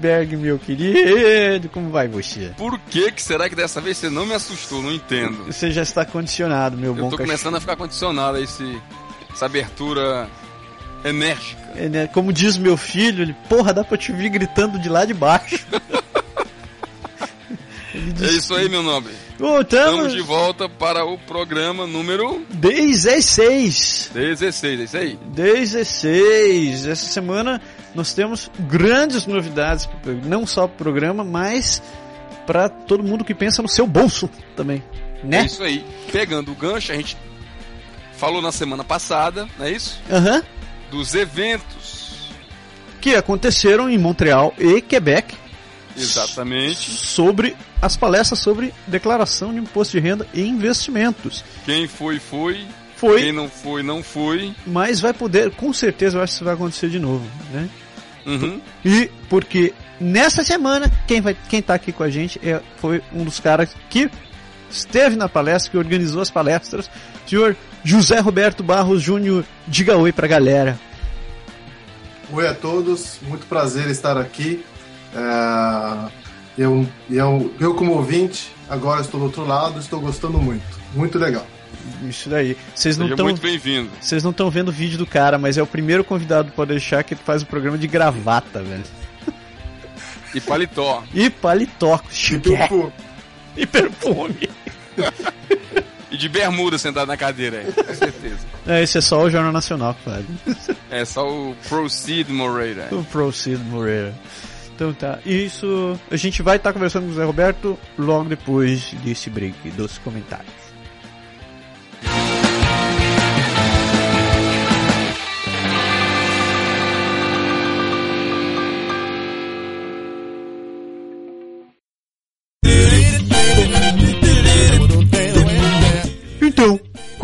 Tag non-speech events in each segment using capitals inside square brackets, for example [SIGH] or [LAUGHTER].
galera, Berg, meu querido, como vai você? Por que que será que dessa vez você não me assustou? Não entendo. Você já está condicionado, meu Eu bom tô cachorro. começando a ficar condicionado a esse, essa abertura enérgica. É, né, Como diz meu filho, ele, porra, dá pra te ouvir gritando de lá de baixo. [LAUGHS] É isso aí, meu nobre. Voltamos Estamos de volta para o programa número 16. 16, é isso aí? 16. Essa semana nós temos grandes novidades, não só pro programa, mas para todo mundo que pensa no seu bolso também, É né? isso aí. Pegando o gancho, a gente falou na semana passada, não é isso? Aham. Dos eventos. Que aconteceram em Montreal e Quebec Exatamente. sobre as palestras sobre declaração de imposto de renda e investimentos. Quem foi, foi. Foi, Quem não foi, não foi. mas vai poder, com certeza, eu acho que isso vai acontecer de novo, né? Uhum. E porque nessa semana, quem, vai, quem tá aqui com a gente é, foi um dos caras que esteve na palestra, que organizou as palestras, senhor José Roberto Barros Júnior. Diga oi pra galera. Oi a todos, muito prazer estar aqui. É, eu, eu, eu, como ouvinte, agora estou do outro lado, estou gostando muito. Muito legal. Isso daí. Vocês não Seja estão muito bem-vindo. vocês não estão vendo o vídeo do cara, mas é o primeiro convidado pode deixar que ele faz o programa de gravata, velho. E paletó. E paletó, chique. Então, pô, E perfume. E de bermuda sentado na cadeira, aí, com certeza. É, esse é só o Jornal Nacional que faz. É só o Proceed Moreira. O Proceed Moreira. Então tá, isso a gente vai estar conversando com o Zé Roberto logo depois desse break dos comentários.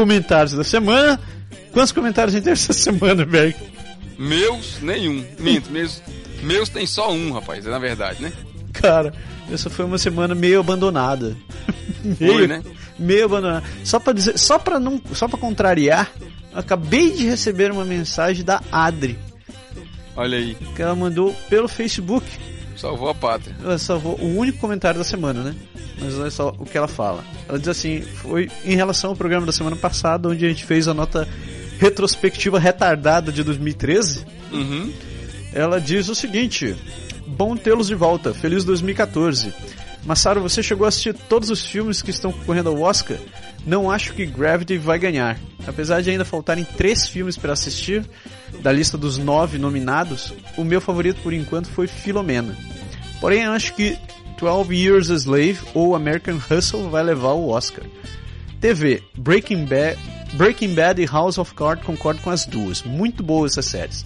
Comentários da semana. Quantos comentários a gente teve essa semana, Berg? Meus, nenhum. Minto, meus, meus tem só um, rapaz, é na verdade, né? Cara, essa foi uma semana meio abandonada. Foi, né? Meio abandonada. Só pra dizer, só para não, só para contrariar, acabei de receber uma mensagem da Adri, Olha aí, que ela mandou pelo Facebook. Salvou a pátria. Ela salvou o único comentário da semana, né? Mas olha só o que ela fala. Ela diz assim, foi em relação ao programa da semana passada, onde a gente fez a nota retrospectiva retardada de 2013. Uhum. Ela diz o seguinte: Bom tê-los de volta, feliz 2014. Massaro, você chegou a assistir todos os filmes que estão concorrendo ao Oscar? Não acho que Gravity vai ganhar. Apesar de ainda faltarem três filmes para assistir, da lista dos nove nominados, o meu favorito por enquanto foi Filomena. Porém, acho que 12 Years a Slave ou American Hustle vai levar o Oscar. TV, Breaking Bad, Breaking Bad e House of Cards concordo com as duas. Muito boas essas séries.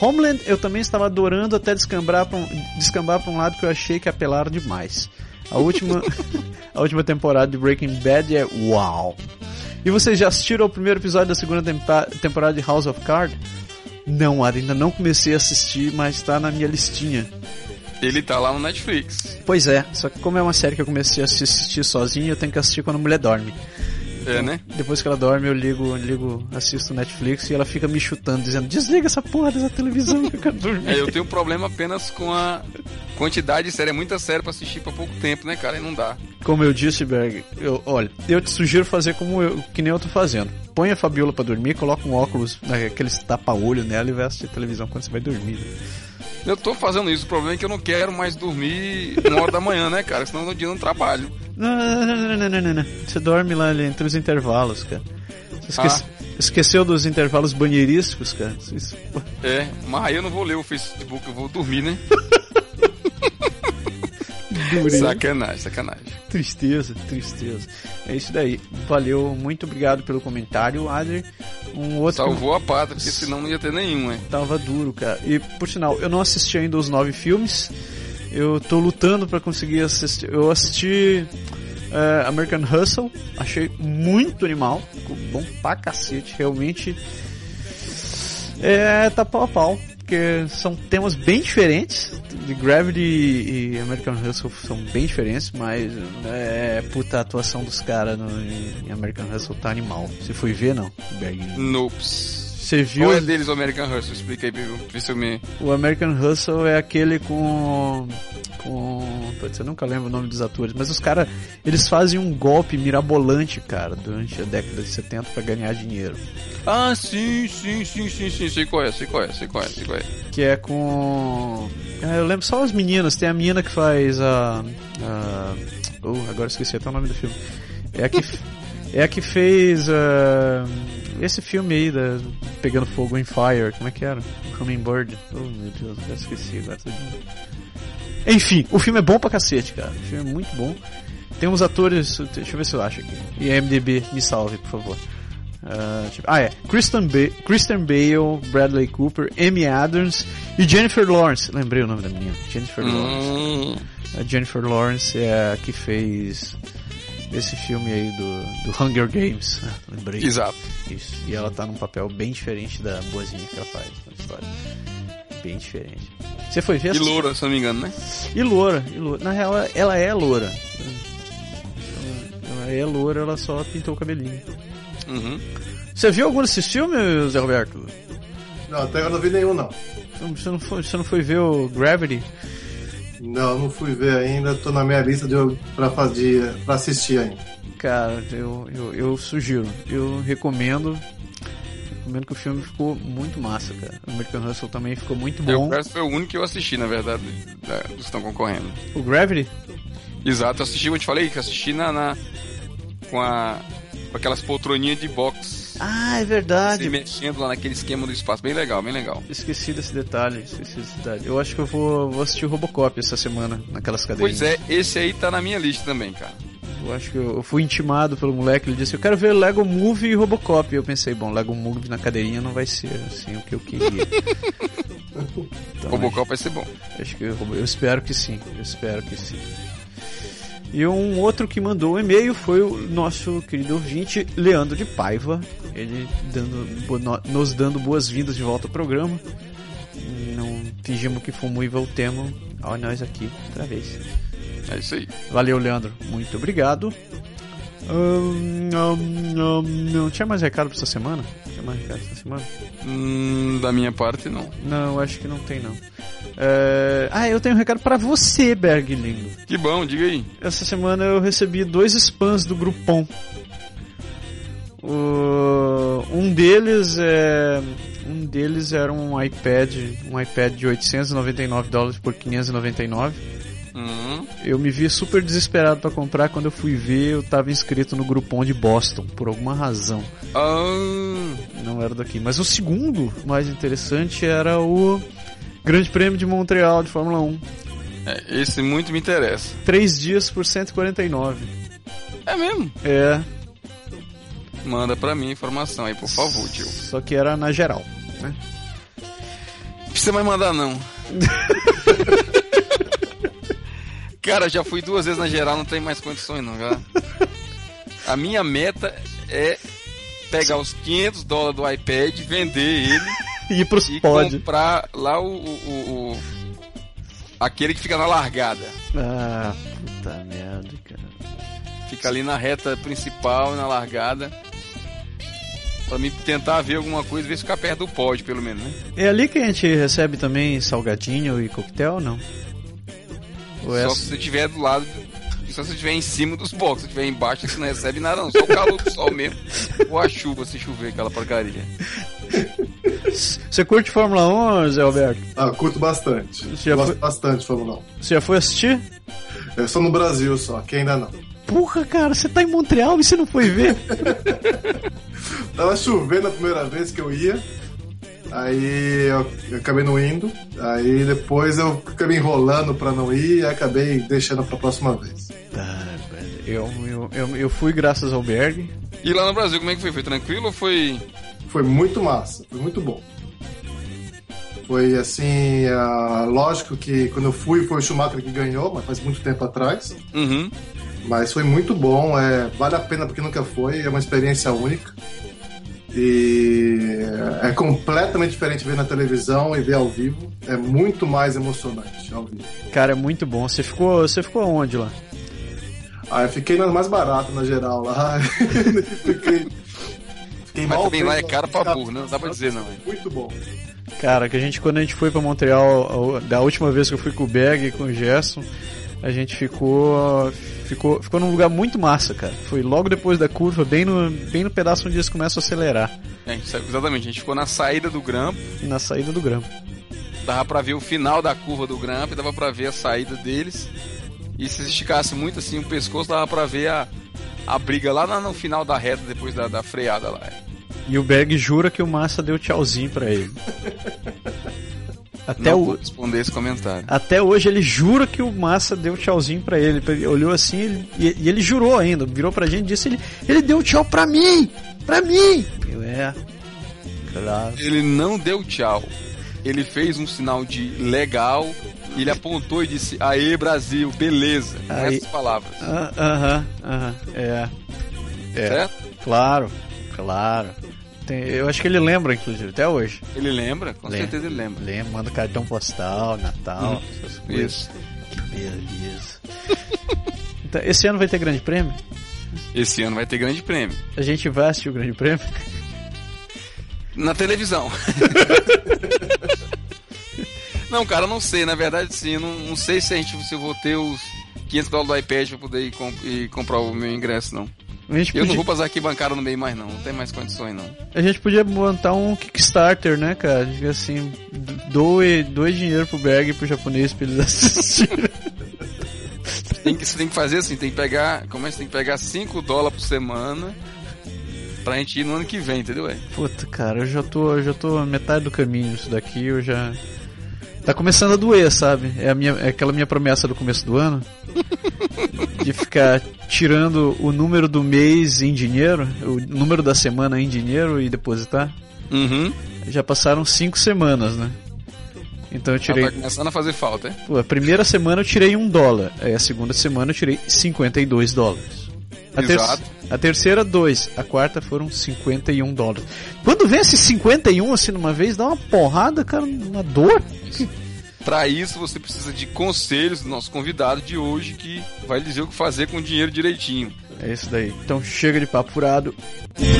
Homeland eu também estava adorando até descambar pra um, descambar para um lado que eu achei que apelaram demais. A última, [LAUGHS] a última temporada de Breaking Bad é uau. E vocês já assistiram ao primeiro episódio da segunda temporada de House of Cards? Não, ainda não comecei a assistir, mas está na minha listinha. Ele tá lá no Netflix. Pois é, só que como é uma série que eu comecei a assistir sozinho, eu tenho que assistir quando a mulher dorme. É, né? Depois que ela dorme, eu ligo, ligo, assisto Netflix e ela fica me chutando, dizendo: desliga essa porra dessa televisão que eu quero dormir. É, eu tenho um problema apenas com a quantidade de série. É muita série pra assistir pra pouco tempo, né, cara? E não dá. Como eu disse, Berg, eu, olha, eu te sugiro fazer como eu, que nem eu tô fazendo. Põe a Fabiola pra dormir, coloca um óculos, né, aqueles tapa-olho nela e vai assistir televisão quando você vai dormir. Eu tô fazendo isso. O problema é que eu não quero mais dormir uma hora da manhã, né, cara? Senão no dia eu não trabalho. Não, não, não, não, não, não. Você dorme lá ali entre os intervalos, cara. Esquece- Esqueceu dos intervalos banheirísticos, cara? É, mas aí eu não vou ler o Facebook, eu vou dormir, né? [LAUGHS] sacanagem, sacanagem. Tristeza, tristeza. É isso daí. Valeu, muito obrigado pelo comentário, Adler. Um outro Salvou a pátria, porque senão não ia ter nenhum, hein? tava duro, cara. E por sinal, eu não assisti ainda os nove filmes. Eu tô lutando pra conseguir assistir. Eu assisti é, American Hustle, achei muito animal, ficou bom pra cacete, realmente. É, tá pau a pau, porque são temas bem diferentes. De Gravity e American Hustle são bem diferentes, mas é, puta, a atuação dos caras em American Hustle tá animal. Você foi ver, não? Berg? Nops. Você viu? Qual é deles o American Hustle? Explica aí se eu me... O American Hustle é aquele com. com. Putz, eu nunca lembro o nome dos atores, mas os caras. Eles fazem um golpe mirabolante, cara, durante a década de 70 pra ganhar dinheiro. Ah, sim, sim, sim, sim, sim, sei qual é, sei qual é, sei qual é, sei qual é. Que é com. Ah, eu lembro só as meninas, tem a menina que faz a. a oh, agora esqueci até o nome do filme. É a que, [LAUGHS] é a que fez. ah, esse filme aí, da, Pegando Fogo em Fire, como é que era? Hummingbird. Oh meu Deus, já esqueci agora. Enfim, o filme é bom pra cacete, cara. O filme é muito bom. Tem uns atores. Deixa eu ver se eu acho aqui. E MDB, me salve, por favor. Ah, tipo- ah, é. Christian, ba Christian Bale, Bradley Cooper, Amy Adams e Jennifer Lawrence. Lembrei o nome da menina. Jennifer Lawrence. Hum, A Jennifer Lawrence é a que fez esse filme aí do, do Hunger Games. Ah, [LAUGHS] lembrei. exato. Isso. E ela tá num papel bem diferente da boazinha que ela faz na história. Bem diferente. Você foi ver E essa- loura, se não me engano, né? e loura, e loura. Na real, ela é loura. Ela, ela é loura, ela só pintou o cabelinho. Uhum. Você viu algum desses filmes, Zé Roberto? Não, até agora não vi nenhum, não. Você não foi, você não foi ver o Gravity? Não, não fui ver ainda, tô na minha lista de, pra, fazer, pra assistir ainda. Cara, eu, eu, eu sugiro. Eu recomendo. Recomendo que o filme ficou muito massa, cara. O American Hustle também ficou muito É, bom. o Verso foi o único que eu assisti, na verdade, da- dos que estão concorrendo. O Gravity? Exato, eu assisti, eu te falei que eu assisti na, na- com, a, com aquelas poltroninhas de boxe. Ah, é Se verdade. mexendo lá naquele esquema do espaço. Bem legal, bem legal. Esqueci desse detalhe, esqueci desse detalhe. Eu acho que eu vou, vou assistir o Robocop essa semana, naquelas cadeiras. Pois é, esse aí tá na minha lista também, cara. Eu acho que eu, eu fui intimado pelo moleque, ele disse, eu quero ver Lego Movie e Robocop. E eu pensei, bom, Lego Movie na cadeirinha não vai ser assim o que eu queria. [LAUGHS] Então, Robocop vai ser bom. Acho que eu, eu espero que sim, eu espero que sim. E um outro que mandou um e-mail foi o nosso querido ouvinte Leandro de Paiva, ele dando, nos dando boas-vindas de volta ao programa. Não fingimos que fomos o tema, olha nós aqui outra vez. É isso aí. Valeu, Leandro, muito obrigado. Não tinha mais recado pra essa semana? Recado essa semana? Hum, da minha parte, não. Não, acho que não tem não. É, Ah, eu tenho um recado pra você, Berg lindo. Que bom, diga aí. Essa semana eu recebi dois spams do Groupon. O- Um deles é um deles era um iPad, um iPad de 899 dólares por 599. Hum, Eu me vi super desesperado pra comprar quando eu fui ver, eu tava inscrito no Groupon de Boston por alguma razão. ah, Não era daqui, mas o segundo mais interessante era o Grande Prêmio de Montreal de Fórmula 1. é, esse muito me interessa. Três dias por 149. É mesmo? É, Manda pra mim a informação aí, por favor, tio. só que era na geral. Né? Não precisa mais mandar, não. [LAUGHS] Cara, já fui duas vezes na geral, não tem mais condições, não, já. A minha meta é pegar os 500 dólares do iPad, vender ele E ir pros e pod. comprar lá o, o- o- aquele que fica na largada. Ah, puta merda, cara. Fica ali na reta principal, na largada. Pra mim tentar ver alguma coisa, ver se ficar perto do pódio, pelo menos, né? É ali que a gente recebe também salgadinho e coquetel, não? É Só se você estiver do lado. Só se você estiver em cima dos boxes. Se estiver embaixo, você não recebe nada, não. Só o calor do sol mesmo. Ou a chuva se chover, aquela porcaria. Você curte Fórmula 1, Zé Alberto? Ah, curto bastante. Você já Gosto foi- bastante de Fórmula Você já foi assistir? 1. Eu sou no Brasil só, aqui ainda não. porra, cara, você tá em Montreal e você não foi ver? [LAUGHS] Tava chovendo a primeira vez que eu ia. Aí eu, eu acabei não indo. Aí depois eu acabei enrolando pra não ir e acabei deixando pra próxima vez. Tá, velho. Eu, eu, eu, eu fui graças ao Berg. E lá no Brasil, como é que foi? Foi tranquilo ou foi. Foi muito massa, foi muito bom. Foi assim, ah, lógico que quando eu fui foi o Schumacher que ganhou, mas faz muito tempo atrás. Uhum. Mas foi muito bom, é, vale a pena porque nunca foi, é uma experiência única. E é completamente diferente ver na televisão e ver ao vivo. É muito mais emocionante ao vivo. Cara, é muito bom. Você ficou, você ficou onde lá? Ah, eu fiquei nas mais barato na geral lá. fiquei, [LAUGHS] fiquei Mas mal também lá é caro pra burro, né? Não dá pra dizer, não. hein? Muito bom. Cara, que a gente, quando a gente foi pra Montreal, da última vez que eu fui com o Berg e com o Gerson, a gente ficou, ficou, ficou num lugar muito massa, cara. Foi logo depois da curva, bem no, bem no pedaço onde eles começam a acelerar. É, exatamente, a gente ficou na saída do grampo, E na saída do grampo. dava pra ver o final da curva do grampo e dava pra ver a saída deles. E se esticasse muito assim o pescoço, dava pra ver a, a briga lá no final da reta, depois da, da freada lá. E o Berg jura que o Massa deu tchauzinho pra ele. [LAUGHS] Até, Não o, vou responder esse comentário. até hoje ele jura que o Massa deu tchauzinho pra ele. Ele olhou assim ele- e, ele jurou ainda, virou pra gente e disse: ele, ele deu tchau pra mim! Pra mim! Eu, é. Claro. Ele não deu tchau. Ele fez um sinal de legal, ele apontou e disse: Aê, Brasil, beleza. Aí- essas palavras. Ah, Aham, aham, é. É. Certo? Claro, claro. Tem- eu acho que ele lembra, inclusive, até hoje. Ele lembra? Com Lembra. certeza ele lembra. Lembra, manda cartão postal, Natal, Hum, essas coisas. Isso. Que beleza. [LAUGHS] então, esse ano vai ter grande prêmio? Esse ano vai ter grande prêmio. A gente vai assistir o grande prêmio? Na televisão. [LAUGHS] não, cara, não sei. Na verdade, sim. Não, não sei se a gente se eu vou ter os 500 dólares do iPad pra poder ir, com- ir comprar o meu ingresso, não. A gente, Eu não podia, vou passar aqui bancário no meio mais, não. Não tem mais condições, não. a gente podia montar um Kickstarter, né, cara? Diga Assim, doe, doe dinheiro pro Berg e pro japonês pra eles [LAUGHS] assistirem. Tem que, você tem que fazer assim, tem que pegar. Como é que você tem que pegar 5 dólares por semana pra gente ir no ano que vem, entendeu? É? Puta, cara, eu já tô, eu já tô metade do caminho isso daqui, eu já tá começando a doer, sabe? É a minha é aquela minha promessa do começo do ano [LAUGHS] de ficar tirando o número do mês em dinheiro, o número da semana em dinheiro e depositar. Uhum. Já passaram cinco semanas, né? Então eu tirei. tá começando a fazer falta, é? Pô, a primeira semana eu tirei um dólar. Aí a segunda semana eu tirei 52 dólares. A, ter- a terceira, dois. A quarta foram 51 dólares. Quando vem esse 51 assim numa vez, dá uma porrada, cara, uma dor. Pra isso você precisa de conselhos do nosso convidado de hoje que vai dizer o que fazer com o dinheiro direitinho. É isso daí. Então chega de papo furado. Hoje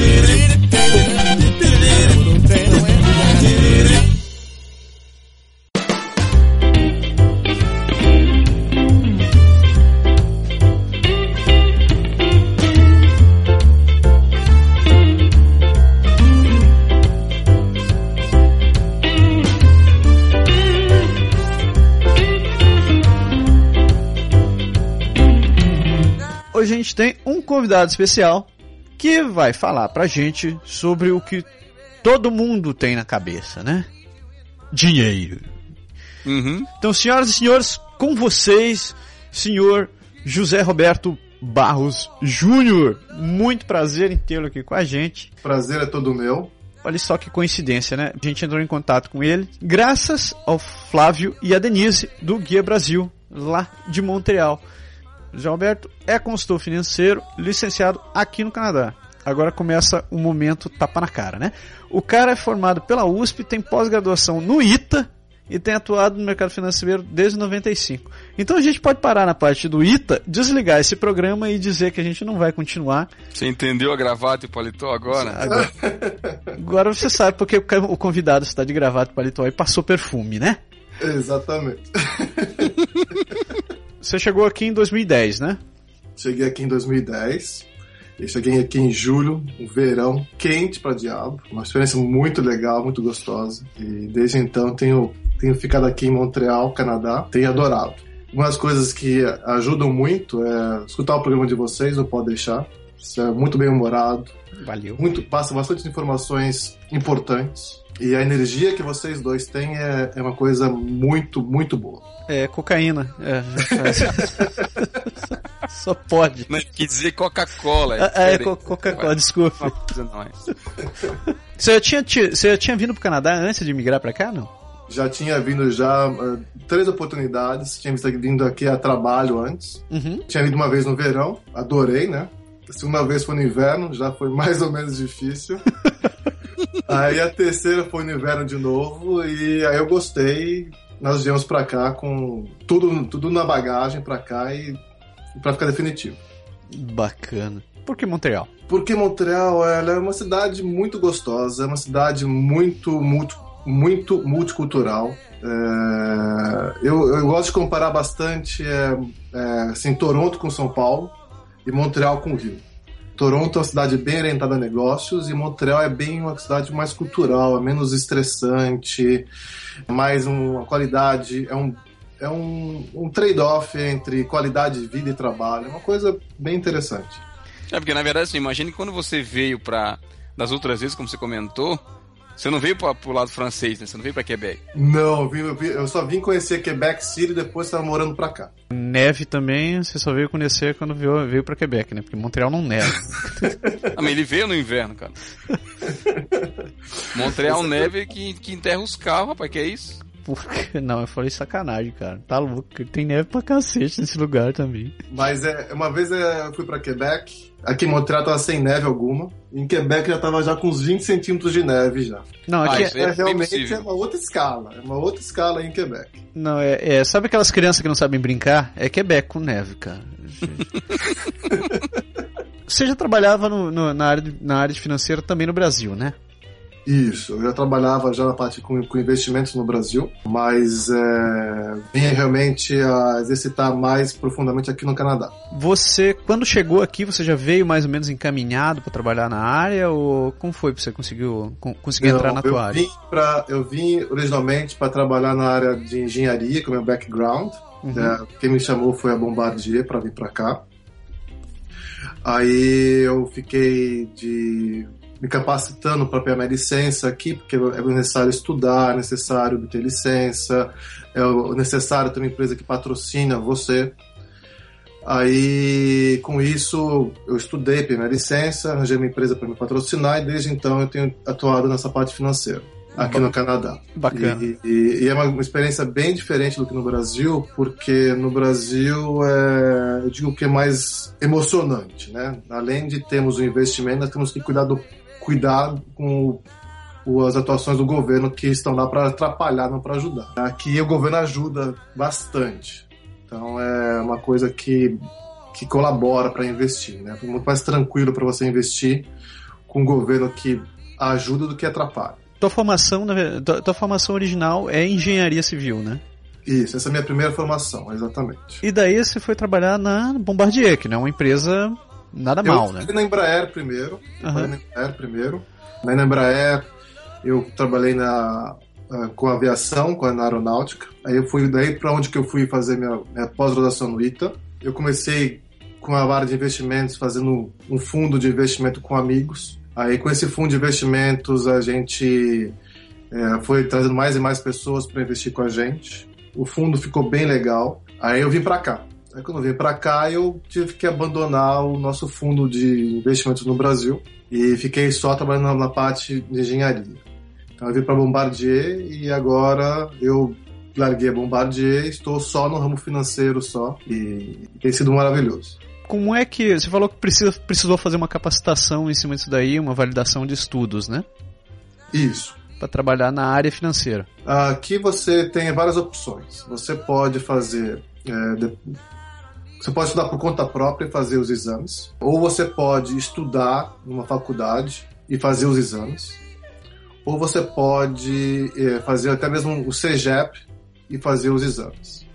convidado especial que vai falar pra gente sobre o que todo mundo tem na cabeça, né? Dinheiro. Uhum. Então, senhoras e senhores, com vocês, senhor José Roberto Barros Júnior. Muito prazer em tê-lo aqui com a gente. Prazer é todo meu. Olha só que coincidência, né? A gente entrou em contato com ele graças ao Flávio e a Denise do Guia Brasil, lá de Montreal. José Roberto é consultor financeiro, licenciado aqui no Canadá. Agora começa o momento tapa na cara, né? O cara é formado pela USP, tem pós-graduação no ITA e tem atuado no mercado financeiro desde 95. Então a gente pode parar na parte do ITA, desligar esse programa e dizer que a gente não vai continuar Você entendeu a gravata e paletó agora? Agora, [LAUGHS] agora você sabe porque o convidado está de gravata e paletó e passou perfume, né? Exatamente. [LAUGHS] Você chegou aqui em 2010, né? Cheguei aqui em 2010. Eu cheguei aqui em julho, um verão quente pra diabo. Uma experiência muito legal, muito gostosa. E desde então tenho, tenho ficado aqui em Montreal, Canadá. Tenho adorado. uma das coisas que ajudam muito é escutar o programa de vocês, não pode deixar. Isso é muito bem humorado, Valeu. muito, passa bastante informações importantes. E a energia que vocês dois têm é, é uma coisa muito, muito boa. É cocaína. É, [LAUGHS] Só pode. Não, quer dizer Coca-Cola. Ah, é, diferente. co- Coca-Cola, desculpa. É. [LAUGHS] Você tinha, ti- você tinha vindo pro Canadá antes de migrar pra cá, não? Já tinha vindo já eh, três oportunidades, tinha vindo aqui a trabalho antes. Uhum. Tinha vindo uma vez no verão, adorei, né? A segunda vez foi no inverno, já foi mais ou menos difícil. [LAUGHS] aí a terceira foi no inverno de novo e aí eu gostei. Nós viemos pra cá com tudo, tudo na bagagem pra cá e, e pra ficar definitivo. Bacana. Por que Montreal? Porque Montreal ela é uma cidade muito gostosa, é uma cidade muito, muito, muito multicultural. É, eu, eu gosto de comparar bastante é, é, assim, Toronto com São Paulo e Montreal com o Rio. Toronto é uma cidade bem orientada a negócios e Montreal é bem uma cidade mais cultural, é menos estressante, mais uma qualidade, é um, é um, um trade-off entre qualidade de vida e trabalho, é uma coisa bem interessante. É porque na verdade, assim, imagine que quando você veio pra. Das outras vezes, como você comentou, você não veio pra, pro lado francês, né? Você não veio pra Quebec. Não, eu, vim- eu só vim conhecer Quebec City e depois estava morando pra cá. Neve também, você só veio conhecer quando veio, veio pra Quebec, né? Porque Montreal não neva. [LAUGHS] Ah, mas ele veio no inverno, cara. [LAUGHS] Montreal neve que, que enterra os carros, rapaz, que é isso? Porque, [LAUGHS] não, eu falei sacanagem, cara. Tá louco. Tem neve pra cacete nesse lugar também. Mas é, uma vez é, eu fui pra Quebec, aqui em Montreal tava sem neve alguma, em Quebec já tava já com uns 20 centímetros de neve já. Não, Ah, aqui isso é, É, bem realmente possível. é uma outra escala, é uma outra escala aí em Quebec. não, é, é- Sabe aquelas crianças que não sabem brincar? É Quebec com neve, cara. [LAUGHS] Você já trabalhava no- no- na, área de, na área de financeira também no Brasil, né? Isso, eu já trabalhava já na parte com, com investimentos no Brasil, mas é, vinha realmente a exercitar mais profundamente aqui no Canadá. Você, quando chegou aqui, você já veio mais ou menos encaminhado pra trabalhar na área? Ou como foi pra você conseguiu, con- conseguir entrar na tua área? Vim pra, eu vim originalmente para trabalhar na área de engenharia, com meu background. Uhum. É, quem me chamou foi a Bombardier para vir para cá. Aí eu fiquei de me capacitando para pegar minha licença aqui, porque é necessário estudar, é necessário ter licença, é necessário ter uma empresa que patrocina você. Aí, com isso, eu estudei, peguei minha licença, arranjei uma empresa para me patrocinar e desde então eu tenho atuado nessa parte financeira aqui no Canadá. Bacana. E, e- e é uma, uma experiência bem diferente do que no Brasil, porque no Brasil é, eu digo que é mais emocionante, né? Além de termos o investimento, nós temos que cuidar, do, cuidar com as atuações do governo que estão lá para atrapalhar, não para ajudar. Aqui o governo ajuda bastante. Então é uma coisa que, que colabora para investir, né? É muito mais tranquilo para você investir com um governo que ajuda do que atrapalha. Tua formação, tua, tua formação original é engenharia civil, né? Isso, essa é a minha primeira formação, exatamente. E daí você foi trabalhar na Bombardier, que é uma empresa nada mal, eu né? trabalhei na Embraer primeiro. Trabalhei na Embraer primeiro. Na Embraer eu trabalhei na, ah, com aviação, com a aeronáutica. Aí eu fui daí para onde que eu fui fazer minha, minha pós-graduação no ITA. Eu comecei com a área de investimentos, fazendo um fundo de investimento com amigos. Aí com esse fundo de investimentos a gente eh, foi trazendo mais e mais pessoas para investir com a gente. O fundo ficou bem legal. Aí eu vim para cá. Aí quando eu vim para cá, eu tive que abandonar o nosso fundo de investimentos no Brasil e fiquei só trabalhando na, parte de engenharia. Então eu vim para Bombardier e agora eu larguei a Bombardier, estou só no ramo financeiro só e tem sido maravilhoso. Como é que. Você falou que precisa, precisou fazer uma capacitação em cima disso daí, uma validação de estudos, né? Isso. Pra trabalhar na área financeira. Aqui você tem várias opções. Você pode fazer. é, Você pode estudar por conta própria e fazer os exames. Ou você pode estudar numa faculdade e fazer os exames. Ou você pode é, fazer até mesmo o CEGEP e fazer os exames.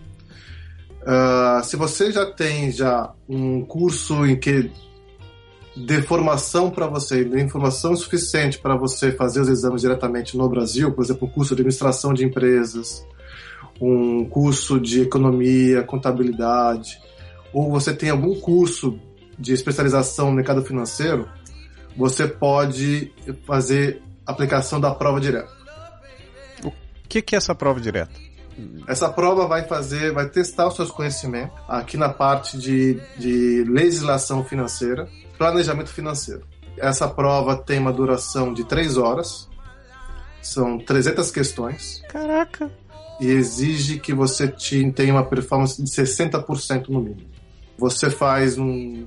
Ah, se você já tem já um curso em que dê formação para você, dê informação suficiente para você fazer os exames diretamente no Brasil, por exemplo, o curso de administração de empresas, um curso de economia, contabilidade, ou você tem algum curso de especialização no mercado financeiro, você pode fazer aplicação da prova direta. O que, que é essa prova direta? Essa prova vai fazer, vai testar os seus conhecimentos aqui na parte de, de legislação financeira, planejamento financeiro. Essa prova tem uma duração de três horas, são 300 questões. Caraca! E exige que você tenha uma performance de 60% no mínimo. Você faz um.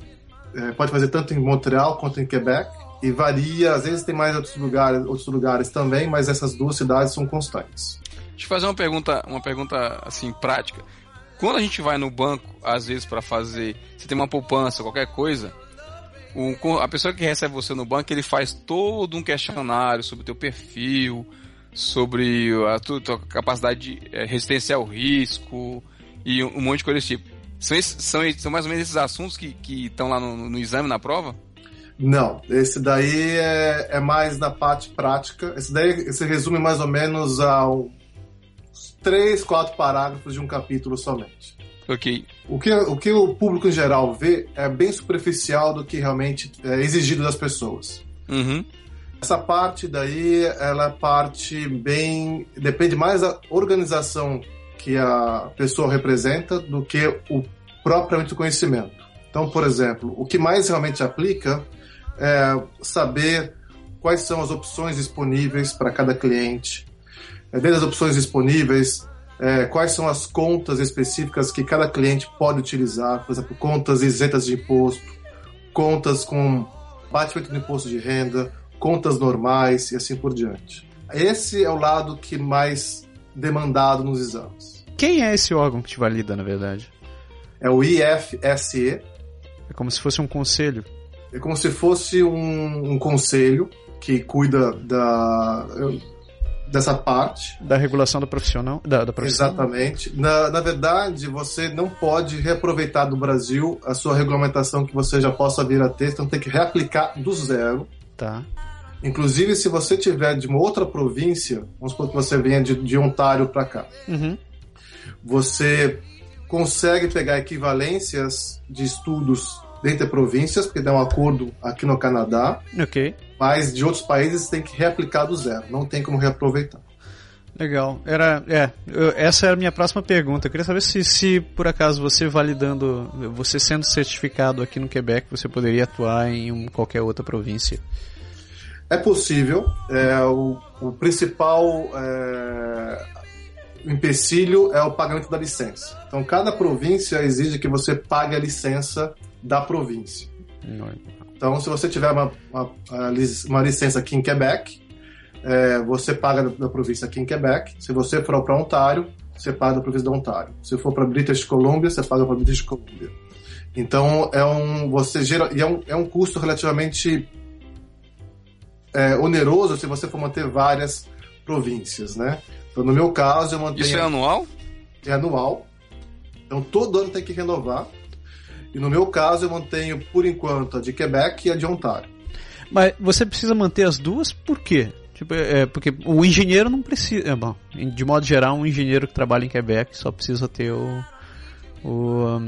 É, pode fazer tanto em Montreal quanto em Quebec. E varia, às vezes tem mais outros lugares, outros lugares também, mas essas duas cidades são constantes. Deixa eu fazer uma pergunta, uma pergunta assim prática. Quando a gente vai no banco, às vezes para fazer, você tem uma poupança, qualquer coisa, a pessoa que recebe você no banco, ele faz todo um questionário sobre o teu perfil, sobre a tua, tua capacidade de é, resistência ao risco e um, um, monte de coisa desse tipo. São, esses, são, são mais ou menos esses assuntos que estão lá no, no, exame, na prova? Não, esse daí é, é mais na parte prática. Esse daí se resume mais ou menos a três, quatro parágrafos de um capítulo somente. Ok. O que, o que o público em geral vê é bem superficial do que realmente é exigido das pessoas. Uhum. Essa parte daí, ela é parte bem. depende mais da organização que a pessoa representa do que o propriamente o conhecimento. Então, por exemplo, o que mais realmente aplica é saber quais são as opções disponíveis para cada cliente, é, desde as opções disponíveis, é, quais são as contas específicas que cada cliente pode utilizar, por exemplo, contas isentas de imposto, contas com batimento do imposto de renda, contas normais e assim por diante. Esse é o lado que mais demandado nos exames. Quem é esse órgão que te valida, na verdade? É o IFSE. É como se fosse um conselho. É como se fosse um, um conselho que cuida da dessa parte. Da regulação do profissional, da, da profissão. Exatamente. Na, na verdade, você não pode reaproveitar do Brasil a sua regulamentação que você já possa vir a ter, então tem que reaplicar do zero. Tá. Inclusive, se você tiver de uma outra província, vamos supor que você venha de, de Ontário para cá, uhum. você consegue pegar equivalências de estudos dentre províncias, porque dá um acordo aqui no Canadá. Ok. Mas de outros países tem que reaplicar do zero, não tem como reaproveitar. Legal. Era, é, eu, essa era a minha próxima pergunta. Eu queria saber se, se, por acaso, você validando, você sendo certificado aqui no Quebec, você poderia atuar em um, qualquer outra província. É possível. É, o, o principal é, empecilho é o pagamento da licença. Então, cada província exige que você pague a licença da província. Então, se você tiver uma, uma, uma licença aqui em Quebec, é, você paga da, província aqui em Quebec. Se você for para Ontário, você paga da província de Ontário. Se for para British Columbia, você paga para British Columbia. Então, é um, você gera, e é, um, é um custo relativamente é, oneroso se você for manter várias províncias, né? Então, no meu caso, eu mantenho... Isso é anual? É anual. Então, todo ano tem que renovar. E no meu caso, eu mantenho, por enquanto, a de Quebec e a de Ontário. Mas você precisa manter as duas por quê? Tipo, é, porque o engenheiro não precisa. É, bom, de modo geral, um engenheiro que trabalha em Quebec só precisa ter o, o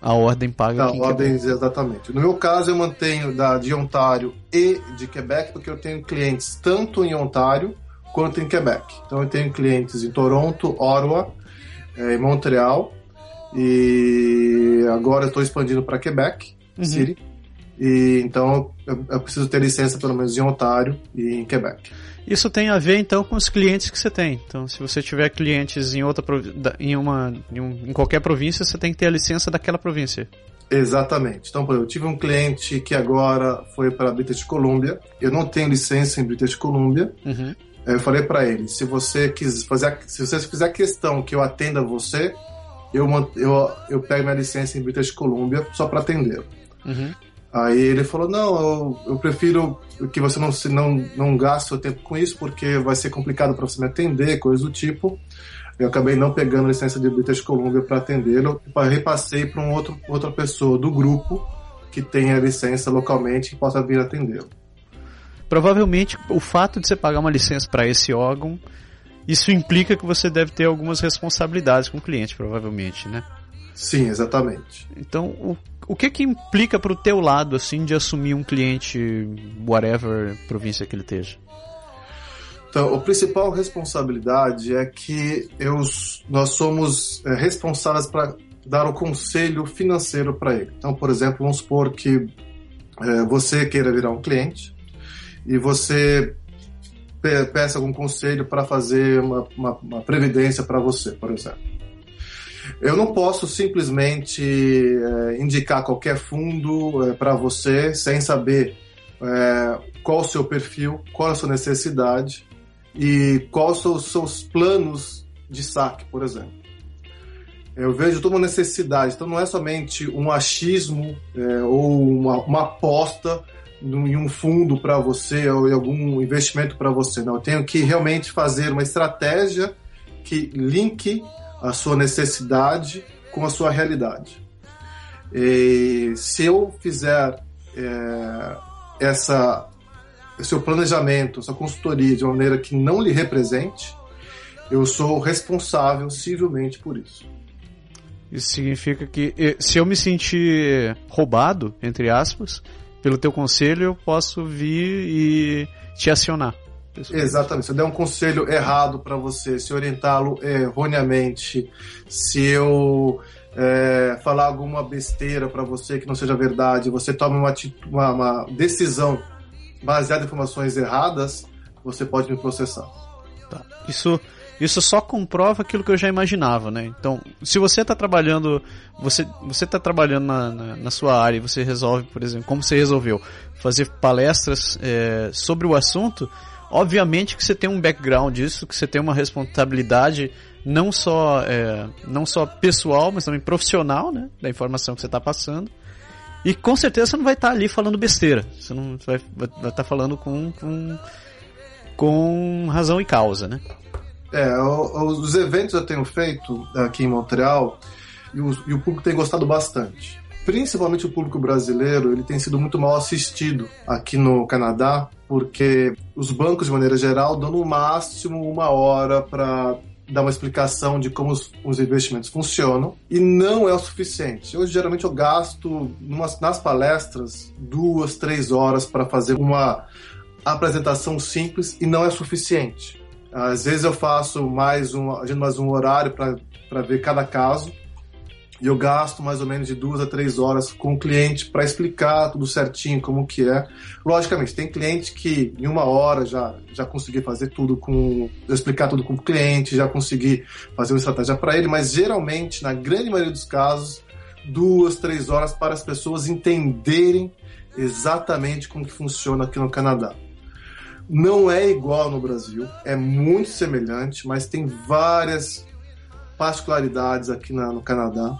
a ordem paga. A ordem, exatamente. No meu caso, eu mantenho da, de Ontário e de Quebec, porque eu tenho clientes tanto em Ontário quanto em Quebec. Então, eu tenho clientes em Toronto, Ottawa, é, em Montreal e agora estou expandindo para Quebec uhum. City. E então eu, eu, preciso ter licença pelo menos em Ontário e em Quebec. Isso tem a ver então com os clientes que você tem. Então, se você tiver clientes em outra em uma em, um, em qualquer província, você tem que ter a licença daquela província. Exatamente. Então, por exemplo, eu tive um cliente que agora foi para British Columbia. Eu não tenho licença em British Columbia. Uhum. Eu falei para ele, se você quiser fazer, se você fizer questão que eu atenda você, eu, eu, eu pego minha licença em British Columbia só para atender. Uhum. Aí ele falou: Não, eu, eu, prefiro que você não, não, não gaste seu tempo com isso, porque vai ser complicado para você me atender, coisas do tipo. Eu acabei não pegando a licença de British Columbia para atendê-lo, repassei para um outro, outra pessoa do grupo que tenha licença localmente e possa vir atendê-lo. Provavelmente o fato de você pagar uma licença para esse órgão isso implica que você deve ter algumas responsabilidades com o cliente, provavelmente, né? Sim, exatamente. Então, o, o que que implica pro teu lado, assim, de assumir um cliente, whatever província que ele esteja? Então, a principal responsabilidade é que eu, nós somos é, responsáveis para dar o conselho financeiro para ele. Então, por exemplo, vamos supor que é, você queira virar um cliente e você peça algum conselho para fazer uma, uma, uma previdência para você, por exemplo. Eu não posso simplesmente é, indicar qualquer fundo é, para você sem saber é, qual o seu perfil, qual a sua necessidade e quais são os seus planos de saque, por exemplo. Eu vejo toda uma necessidade, então não é somente um achismo ou uma, uma aposta em um fundo para você ou em algum investimento para você. Não, eu tenho que realmente fazer uma estratégia que linke a sua necessidade com a sua realidade. E se eu fizer é, essa seu planejamento, sua consultoria de uma maneira que não lhe represente, eu sou responsável civilmente por isso. Isso significa que se eu me sentir roubado, entre aspas, pelo teu conselho, eu posso vir e te acionar. Exatamente. Se eu der um conselho errado para você, se orientá-lo erroneamente, se eu é, falar alguma besteira para você que não seja verdade, você toma uma, uma, uma decisão baseada em informações erradas, você pode me processar. Tá. Isso isso só comprova aquilo que eu já imaginava, né? Então, se você está trabalhando, você você está trabalhando na, na, na, sua área e você resolve, por exemplo, como você resolveu fazer palestras é, sobre o assunto, obviamente que você tem um background disso, que você tem uma responsabilidade não só é, não só pessoal, mas também profissional, né? Da informação que você está passando. E com certeza você não vai estar tá ali falando besteira. Você não vai estar tá falando com, com, com razão e causa, né? É, os eventos eu tenho feito aqui em Montreal e o, e o público tem gostado bastante. Principalmente o público brasileiro, ele tem sido muito mal assistido aqui no Canadá, porque os bancos, de maneira geral, dão no máximo uma hora para dar uma explicação de como os, os, investimentos funcionam e não é o suficiente. Eu geralmente eu gasto numas, nas palestras duas, três horas para fazer uma apresentação simples e não é suficiente. Às vezes eu faço mais um, mais um horário para ver cada caso e eu gasto mais ou menos de duas a três horas com o cliente para explicar tudo certinho como que é. Logicamente, tem cliente que em uma hora já já consegui fazer tudo com explicar tudo com o cliente, já consegui fazer uma estratégia para ele, mas geralmente na grande maioria dos casos duas três horas para as pessoas entenderem exatamente como que funciona aqui no Canadá. Não é igual no Brasil, é muito semelhante, mas tem várias particularidades aqui na, no Canadá,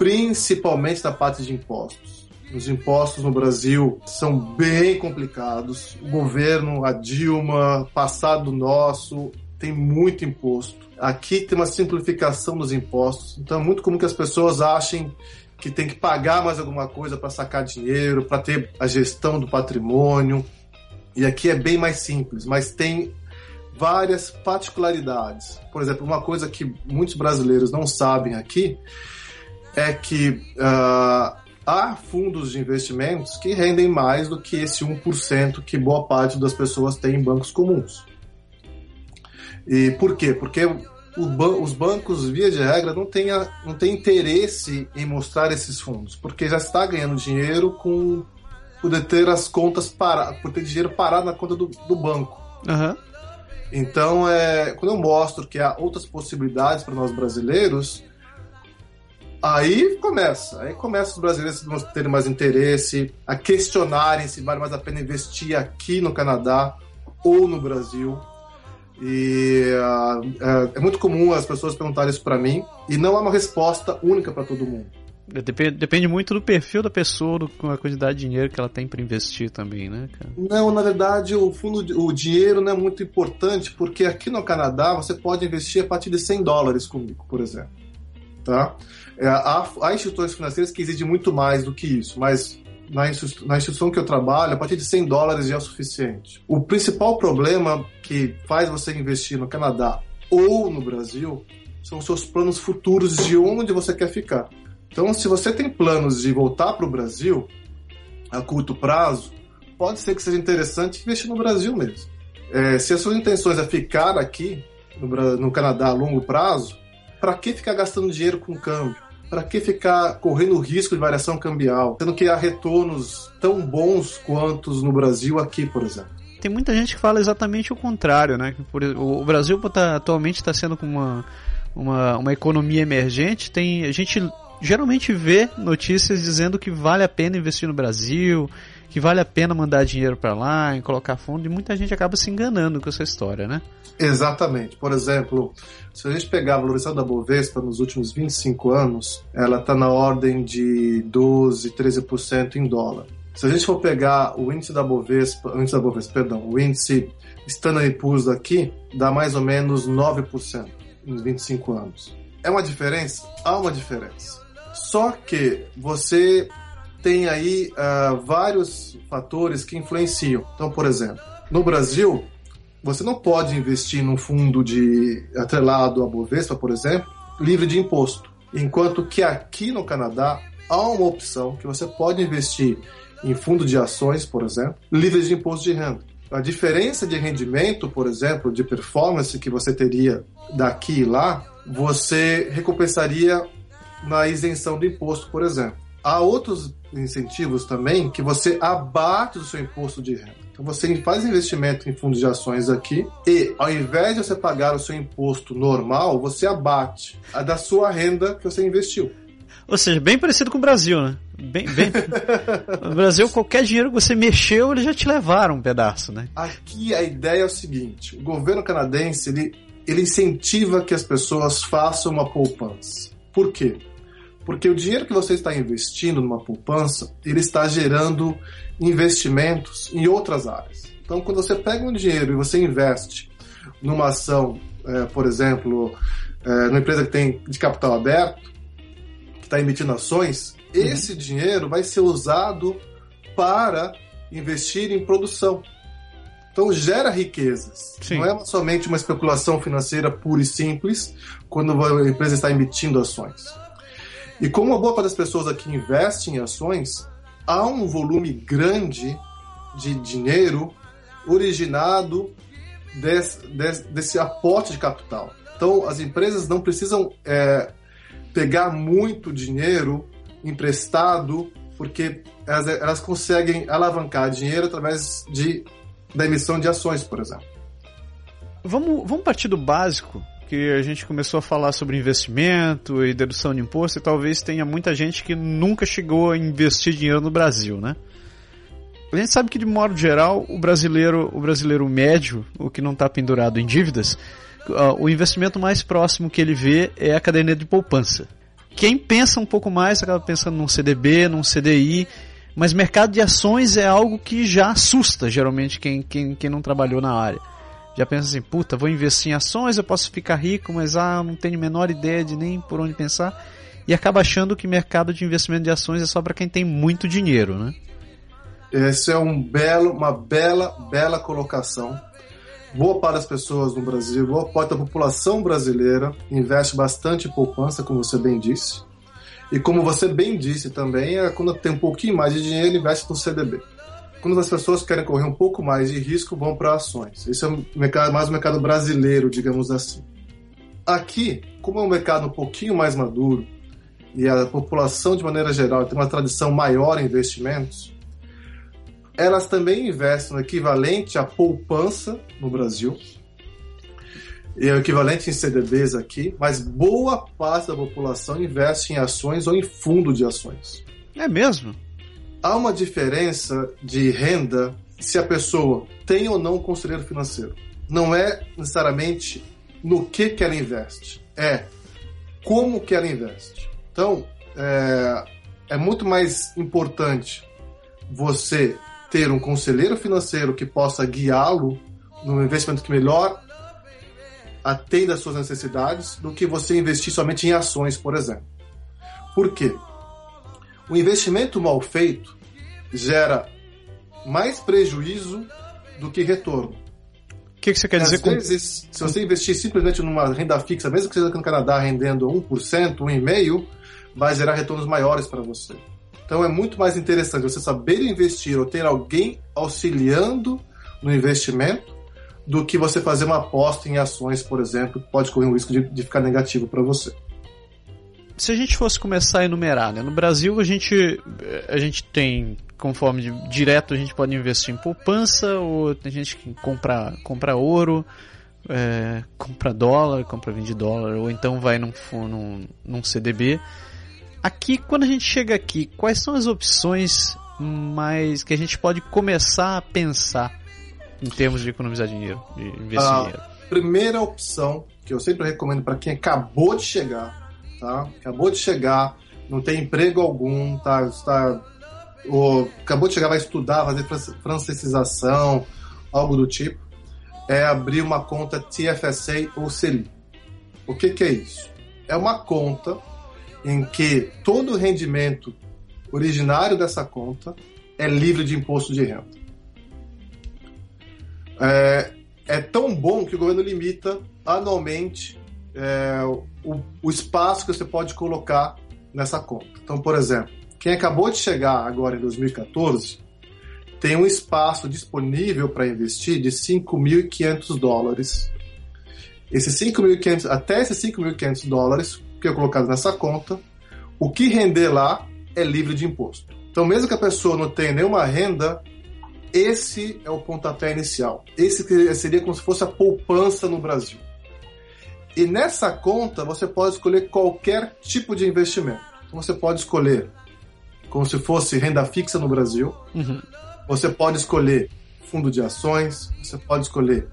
principalmente na parte de impostos. Os impostos no Brasil são bem complicados. O governo, a Dilma, passado nosso, tem muito imposto. Aqui tem uma simplificação dos impostos, então é muito comum que as pessoas achem que tem que pagar mais alguma coisa para sacar dinheiro, para ter a gestão do patrimônio. E aqui é bem mais simples, mas tem várias particularidades. Por exemplo, uma coisa que muitos brasileiros não sabem aqui é que uh, há fundos de investimentos que rendem mais do que esse 1% que boa parte das pessoas tem em bancos comuns. E por quê? Porque ban os bancos, via de regra, não têm, não têm interesse em mostrar esses fundos, porque já está ganhando dinheiro com poder ter as contas paradas, por ter dinheiro parado na conta do, do banco. Uhum. Então, é, quando eu mostro que há outras possibilidades para nós brasileiros, aí começa. Aí começa os brasileiros a terem mais interesse, a questionarem se vale mais a pena investir aqui no Canadá ou no Brasil. E uh, é, é muito comum as pessoas perguntarem isso para mim, e não há uma resposta única para todo mundo. Depende, depende muito do perfil da pessoa, do, com a quantidade de dinheiro que ela tem para investir também, né, cara? Não, na verdade, o fundo, o dinheiro não é muito importante, porque aqui no Canadá você pode investir a partir de 100 dólares comigo, por exemplo. Tá? É, há, há instituições financeiras que exigem muito mais do que isso, mas na, institu na instituição que eu trabalho, a partir de 100 dólares já é o suficiente. O principal problema que faz você investir no Canadá ou no Brasil são seus planos futuros de onde você quer ficar. Então, se você tem planos de voltar para o Brasil a curto prazo, pode ser que seja interessante investir no Brasil mesmo. É, se as suas intenções é ficar aqui no, no Canadá a longo prazo, para que ficar gastando dinheiro com câmbio? Para que ficar correndo risco de variação cambial, tendo que há retornos tão bons quanto no Brasil aqui, por exemplo? Tem muita gente que fala exatamente o contrário, né? O Brasil tá, atualmente está sendo com uma, uma, uma economia emergente. Tem a gente geralmente vê notícias dizendo que vale a pena investir no Brasil, que vale a pena mandar dinheiro para lá, em colocar fundo, e muita gente acaba se enganando com essa história, né? Exatamente. Por exemplo, se a gente pegar a valorização da Bovespa nos últimos 25 anos, ela está na ordem de 12, 13% em dólar. Se a gente for pegar o índice da Bovespa, índice da Bovespa, perdão, o índice Standard Poor's daqui, dá mais ou menos 9% em 25 anos. É uma diferença? Há uma diferença. Só que você tem aí uh, vários fatores que influenciam. Então, por exemplo, no Brasil, você não pode investir num fundo de atrelado a Bovespa, por exemplo, livre de imposto. Enquanto que aqui no Canadá há uma opção que você pode investir em fundo de ações, por exemplo, livre de imposto de renda. A diferença de rendimento, por exemplo, de performance que você teria daqui e lá, você recompensaria na isenção do imposto, por exemplo. Há outros incentivos também que você abate o seu imposto de renda. Então você faz investimento em fundos de ações aqui e ao invés de você pagar o seu imposto normal, você abate a da sua renda que você investiu. Ou seja, bem parecido com o Brasil, né? Bem, bem... [LAUGHS] no Brasil, qualquer dinheiro que você mexeu, eles já te levaram um pedaço, né? Aqui a ideia é o seguinte: o governo canadense ele, ele incentiva que as pessoas façam uma poupança. Por quê? Porque o dinheiro que você está investindo numa poupança, ele está gerando investimentos em outras áreas. Então, quando você pega um dinheiro e você investe numa ação, é, por exemplo, é, numa empresa que tem de capital aberto, que está emitindo ações, uhum. esse dinheiro vai ser usado para investir em produção. Então gera riquezas. Sim. Não é somente uma especulação financeira pura e simples quando a empresa está emitindo ações. E como uma boa parte das pessoas aqui investem em ações, há um volume grande de dinheiro originado desse, desse, desse aporte de capital. Então, as empresas não precisam é, pegar muito dinheiro emprestado, porque elas, elas conseguem alavancar dinheiro através de, da emissão de ações, por exemplo. Vamos, vamos partir do básico que a gente começou a falar sobre investimento e dedução de imposto e talvez tenha muita gente que nunca chegou a investir dinheiro no Brasil, né? A gente sabe que de modo geral o brasileiro, o brasileiro médio, o que não está pendurado em dívidas, o investimento mais próximo que ele vê é a caderneta de poupança. Quem pensa um pouco mais acaba pensando num CDB, num CDI, mas mercado de ações é algo que já assusta geralmente quem, quem, quem não trabalhou na área já pensa assim, puta, vou investir em ações, eu posso ficar rico, mas ah, não tenho a menor ideia de nem por onde pensar. E acaba achando que mercado de investimento de ações é só para quem tem muito dinheiro, né? Essa é um belo, uma bela, bela colocação. Boa parte das pessoas no Brasil, boa parte da população brasileira investe bastante em poupança, como você bem disse. E como você bem disse também, é quando tem um pouquinho mais de dinheiro, investe no CDB quando as pessoas querem correr um pouco mais de risco, vão para ações. Esse é um mercado, mais um mercado brasileiro, digamos assim. Aqui, como é um mercado um pouquinho mais maduro e a população, de maneira geral, tem uma tradição maior em investimentos, elas também investem no equivalente à poupança no Brasil, e é o equivalente em CDBs aqui, mas boa parte da população investe em ações ou em fundo de ações. É mesmo? Há uma diferença de renda se a pessoa tem ou não um conselheiro financeiro. Não é necessariamente no que, que ela investe, é como que ela investe. Então, é, é muito mais importante você ter um conselheiro financeiro que possa guiá-lo no investimento que melhor atenda às suas necessidades do que você investir somente em ações, por exemplo. Por quê? O investimento mal feito, gera mais prejuízo do que retorno. O que, que, você quer dizer Às com... vezes, se você investir simplesmente numa renda fixa, mesmo que seja no Canadá rendendo 1%, 1,5%, vai gerar retornos maiores para você. Então é muito mais interessante você saber investir ou ter alguém auxiliando no investimento do que você fazer uma aposta em ações, por exemplo, que pode correr um risco de, de ficar negativo para você. Se a gente fosse começar a enumerar, né? no Brasil a gente, a gente tem, conforme de, direto, a gente pode investir em poupança, ou tem gente que compra, compra ouro, é, compra dólar, compra vende dólar, ou então vai num, num, num CDB. Aqui, quando a gente chega aqui, quais são as opções mais que a gente pode começar a pensar em termos de economizar dinheiro, de investir a dinheiro? Primeira opção que eu sempre recomendo para quem acabou de chegar, tá? Acabou de chegar, não tem emprego algum, tá? Está ou acabou de chegar, vai estudar, fazer francesização, algo do tipo, é abrir uma conta TFSA ou CELI. O que, que é isso? É uma conta em que todo o rendimento originário dessa conta é livre de imposto de renda. É, é tão bom que o governo limita anualmente é, o, o espaço que você pode colocar nessa conta. Então, por exemplo, quem acabou de chegar agora em 2014 tem um espaço disponível para investir de 5.500 dólares. Esses 5.500, até esses 5.500 dólares que é colocado nessa conta, o que render lá é livre de imposto. Então, mesmo que a pessoa não tenha nenhuma renda, esse é o pontapé inicial. Esse seria como se fosse a poupança no Brasil. E nessa conta você pode escolher qualquer tipo de investimento. Você pode escolher como se fosse renda fixa no Brasil. Uhum. Você pode escolher fundo de ações. Você pode escolher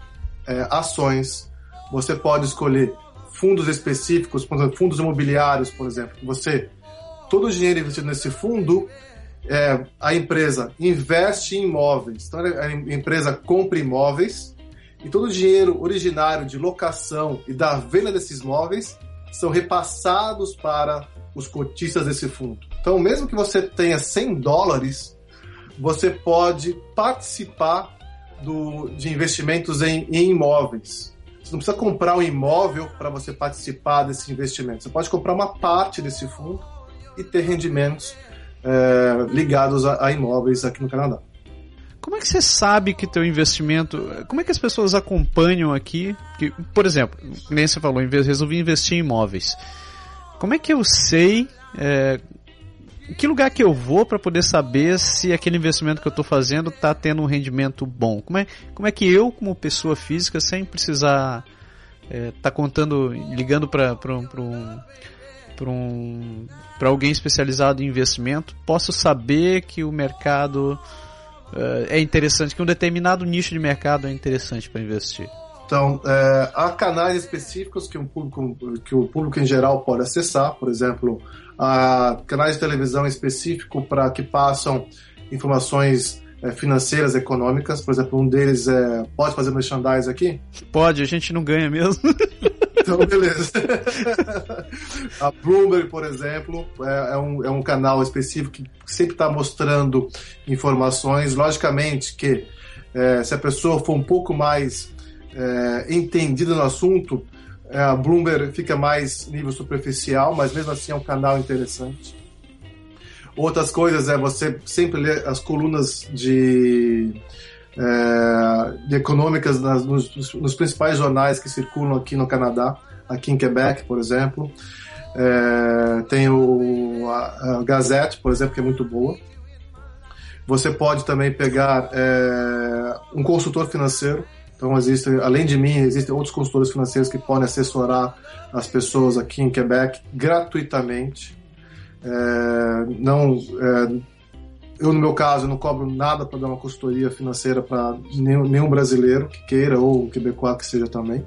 é, ações. Você pode escolher fundos específicos, por exemplo, fundos imobiliários, por exemplo. Você todo o dinheiro investido nesse fundo é, a empresa investe em imóveis. Então a empresa compra imóveis e todo o dinheiro originário de locação e da venda desses imóveis são repassados para os cotistas desse fundo. Então, mesmo que você tenha 100 dólares, você pode participar do, de investimentos em, em imóveis. Você não precisa comprar um imóvel para você participar desse investimento. Você pode comprar uma parte desse fundo e ter rendimentos é, ligados a, a, imóveis aqui no Canadá. Como é que você sabe que teu investimento. Como é que as pessoas acompanham aqui? Que, por exemplo, nem você falou, resolvi investir em imóveis. Como é que eu sei. É, que lugar que eu vou para poder saber se aquele investimento que eu estou fazendo está tendo um rendimento bom? Como é, como é que eu, como pessoa física, sem precisar estar é, tá contando, ligando para um, um, alguém especializado em investimento, posso saber que o mercado é interessante, que um determinado nicho de mercado é interessante para investir? Então, é, há canais específicos que, um público, que o público em geral pode acessar, por exemplo, há canais de televisão específico para que passam informações é, financeiras, econômicas. Por exemplo, um deles é. Pode fazer merchandise aqui? Pode, a gente não ganha mesmo. [LAUGHS] Então, beleza. [LAUGHS] a Bloomberg, por exemplo, é, é, um, é um canal específico que sempre está mostrando informações. Logicamente que é, se a pessoa for um pouco mais é, entendida no assunto, é, a Bloomberg fica mais nível superficial, mas mesmo assim é um canal interessante. Outras coisas é você sempre ler as colunas de é, econômicas nas, nos, nos, principais jornais que circulam aqui no Canadá, aqui em Quebec, por exemplo. É, tem o, a, a, Gazette, por exemplo, que é muito boa. Você pode também pegar é, um consultor financeiro. Então, existe, além de mim, existem outros consultores financeiros que podem assessorar as pessoas aqui em Quebec gratuitamente. É, não, é, eu, no meu caso, não cobro nada para dar uma consultoria financeira para nenhum, nenhum, brasileiro que queira, ou quebecois que seja também.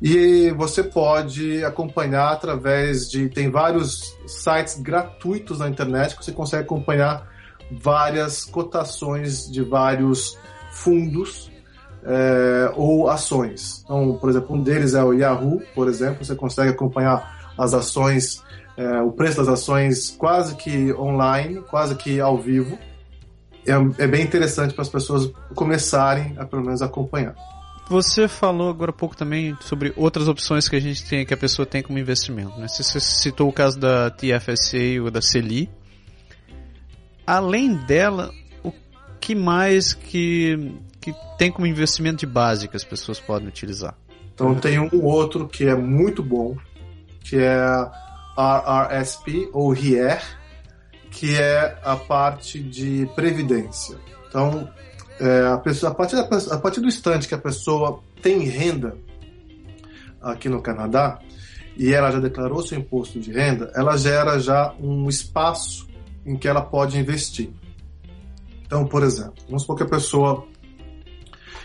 E você pode acompanhar através de. Tem vários sites gratuitos na internet que você consegue acompanhar várias cotações de vários fundos é, ou ações. Então, por exemplo, um deles é o Yahoo, por exemplo, você consegue acompanhar as ações é, o preço das ações quase que online, quase que ao vivo. é, é bem interessante para as pessoas começarem a pelo menos acompanhar. Você falou agora há pouco também sobre outras opções que a gente tem, que a pessoa tem como investimento. Né? Você citou o caso da TFSA ou da CELI. Além dela, o que mais que, que tem como investimento de base que as pessoas podem utilizar? Então tem um outro que é muito bom, que é RRSP ou RIER, que é a parte de previdência. Então, é, a, pessoa, a, partir da, a partir do instante que a pessoa tem renda aqui no Canadá e ela já declarou seu imposto de renda, ela gera já um espaço em que ela pode investir. Então, por exemplo, vamos supor que a pessoa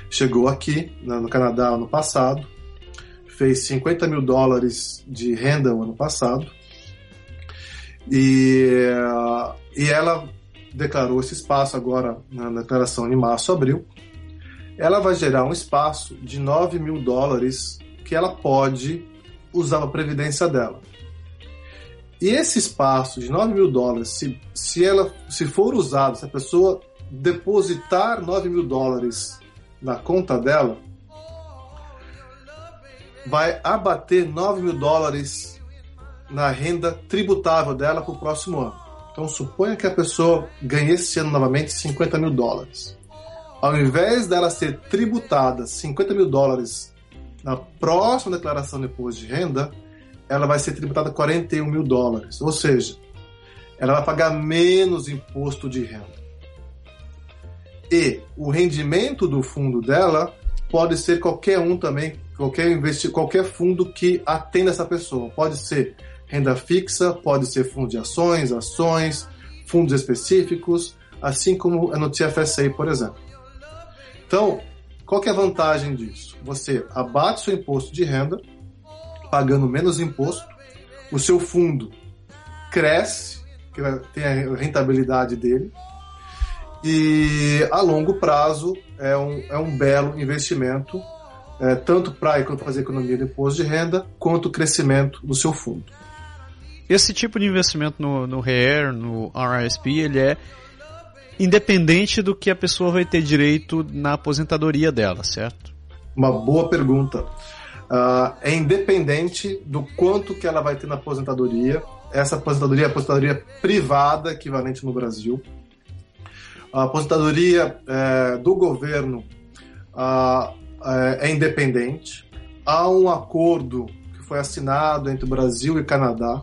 chegou aqui no Canadá ano passado, fez 50 mil dólares de renda no ano passado e, e ela declarou esse espaço agora na declaração de março, abril. Ela vai gerar um espaço de 9 mil dólares que ela pode usar a previdência dela. E esse espaço de 9 mil dólares, se, se, ela, se for usado, se a pessoa depositar 9 mil dólares na conta dela, vai abater 9 mil dólares na renda tributável dela para o próximo ano. Então suponha que a pessoa ganhe esse ano novamente 50 mil dólares. Ao invés dela ser tributada 50 mil dólares na próxima declaração de imposto de renda, ela vai ser tributada 41 mil dólares. Ou seja, ela vai pagar menos imposto de renda. E o rendimento do fundo dela pode ser qualquer um também, qualquer, investi qualquer fundo que atenda essa pessoa. Pode ser renda fixa, pode ser fundo de ações, ações, fundos específicos, assim como é no TFSA, por exemplo. Então, qual é a vantagem disso? Você abate seu imposto de renda, pagando menos imposto, o seu fundo cresce, que tem a rentabilidade dele, e a longo prazo é um, é um belo investimento, é, tanto para fazer economia de imposto de renda, quanto o crescimento do seu fundo. Esse tipo de investimento no, no REER, no RRSP, ele é independente do que a pessoa vai ter direito na aposentadoria dela, certo? Uma boa pergunta. Uh, é independente do quanto que ela vai ter na aposentadoria. Essa aposentadoria é a aposentadoria privada, equivalente no Brasil. A aposentadoria é, do governo uh, é independente. Há um acordo que foi assinado entre o Brasil e Canadá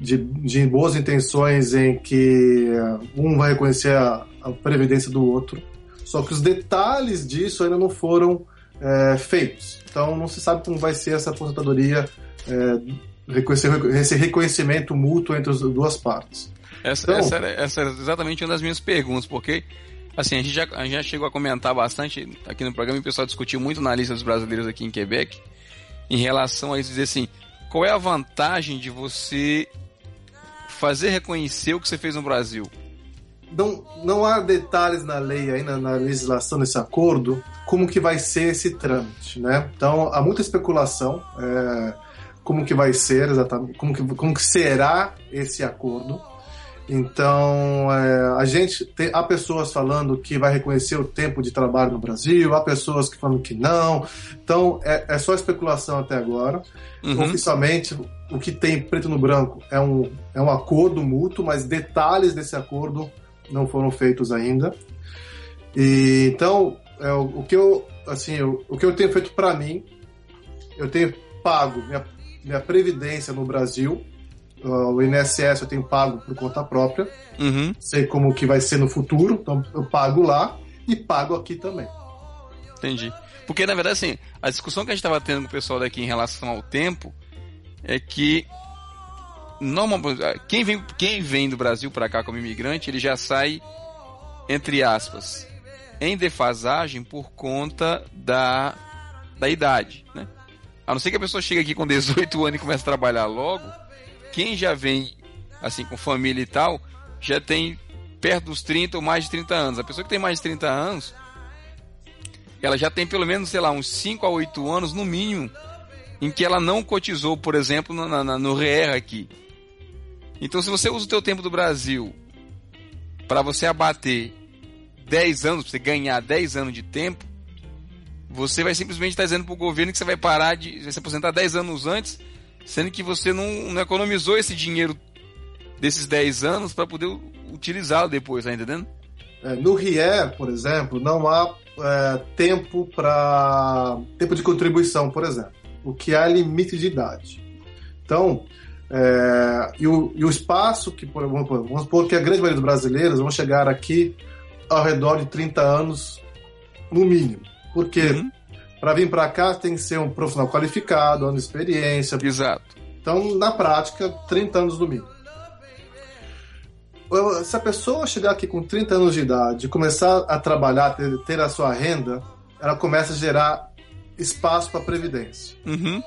de, de boas intenções em que um vai reconhecer a, a previdência do outro, só que os detalhes disso ainda não foram é, feitos. Então não se sabe como vai ser essa aposentadoria, é, esse reconhecimento mútuo entre as duas partes. Essa, então, essa, era, essa era exatamente uma das minhas perguntas, porque assim, a gente, já, a gente já chegou a comentar bastante aqui no programa e o pessoal discutiu muito na lista dos brasileiros aqui em Quebec em relação a isso, dizer assim, qual é a vantagem de você fazer reconhecer o que você fez no Brasil? Não, não há detalhes na lei aí, na, na legislação desse acordo, como que vai ser esse trâmite, né? Então, há muita especulação, é, como que vai ser exatamente, como que, como que será esse acordo. Então, é, a gente tem, há pessoas falando que vai reconhecer o tempo de trabalho no Brasil, há pessoas que falam que não. Então, é, é só especulação até agora. Uhum. Oficialmente, o que tem preto no branco é um, é um acordo mútuo, mas detalhes desse acordo não foram feitos ainda. E, então, é, o, o, que eu, assim, eu, o que eu tenho feito para mim, eu tenho pago minha, minha previdência no Brasil Uh, o INSS eu tenho pago por conta própria. Uhum. Sei como que vai ser no futuro, então eu pago lá e pago aqui também. Entendi. Porque, na verdade, assim, a discussão que a gente estava tendo com o pessoal daqui em relação ao tempo é que normal, quem, vem, quem vem do Brasil para cá como imigrante, ele já sai, entre aspas, em defasagem por conta da, da idade, né? A não ser que a pessoa chegue aqui com 18 anos e comece a trabalhar logo, quem já vem assim com família e tal, já tem perto dos 30 ou mais de 30 anos. A pessoa que tem mais de 30 anos, ela já tem pelo menos, sei lá, uns 5 a 8 anos no mínimo em que ela não cotizou, por exemplo, no, no, no RER aqui. Então, se você usa o teu tempo do Brasil para você abater 10 anos, pra você ganhar 10 anos de tempo, você vai simplesmente estar dizendo pro governo que você vai parar de vai se aposentar 10 anos antes, sendo que você não, não economizou esse dinheiro desses 10 anos para poder utilizá-lo depois, tá entendendo? É, no RIE, por exemplo, não há é, tempo para tempo de contribuição, por exemplo, o que há limite de idade. Então, é, e, o, e, o, espaço que, por, vamos, vamos supor que a grande maioria dos brasileiros vão chegar aqui ao redor de 30 anos, no mínimo. Porque uhum. Para vir para cá tem que ser um profissional qualificado, ano de experiência. Exato. Então, na prática, 30 anos no mínimo. Se a pessoa chegar aqui com 30 anos de idade e começar a trabalhar, ter, ter a sua renda, ela começa a gerar espaço para previdência. Uhum.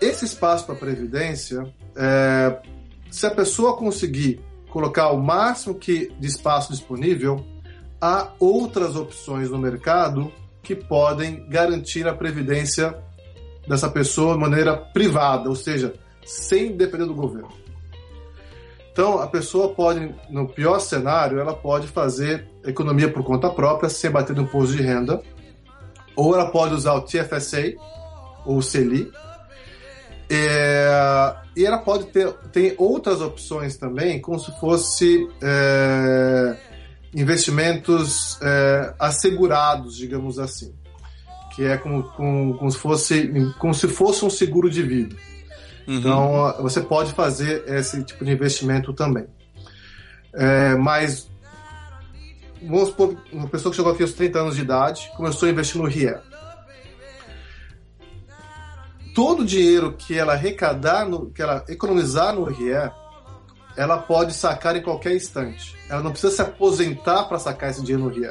Esse espaço para previdência, é, se a pessoa conseguir colocar o máximo que de espaço disponível, há outras opções no mercado que podem garantir a previdência dessa pessoa de maneira privada, ou seja, sem depender do governo. Então, a pessoa pode, no pior cenário, ela pode fazer economia por conta própria, sem bater no imposto de renda, ou ela pode usar o TFSA ou o CELI, é, e ela pode ter tem outras opções também, como se fosse é, investimentos é, assegurados, digamos assim, que é como, como, como, se fosse, como se fosse um seguro de vida. Uhum. Então, você pode fazer esse tipo de investimento também. É, mas, vamos supor, uma pessoa que chegou aqui aos 30 anos de idade começou a investir no RIE. Todo o dinheiro que ela arrecadar, no, que ela economizar no RIE, ela pode sacar em qualquer instante. Ela não precisa se aposentar para sacar esse dinheiro no RIE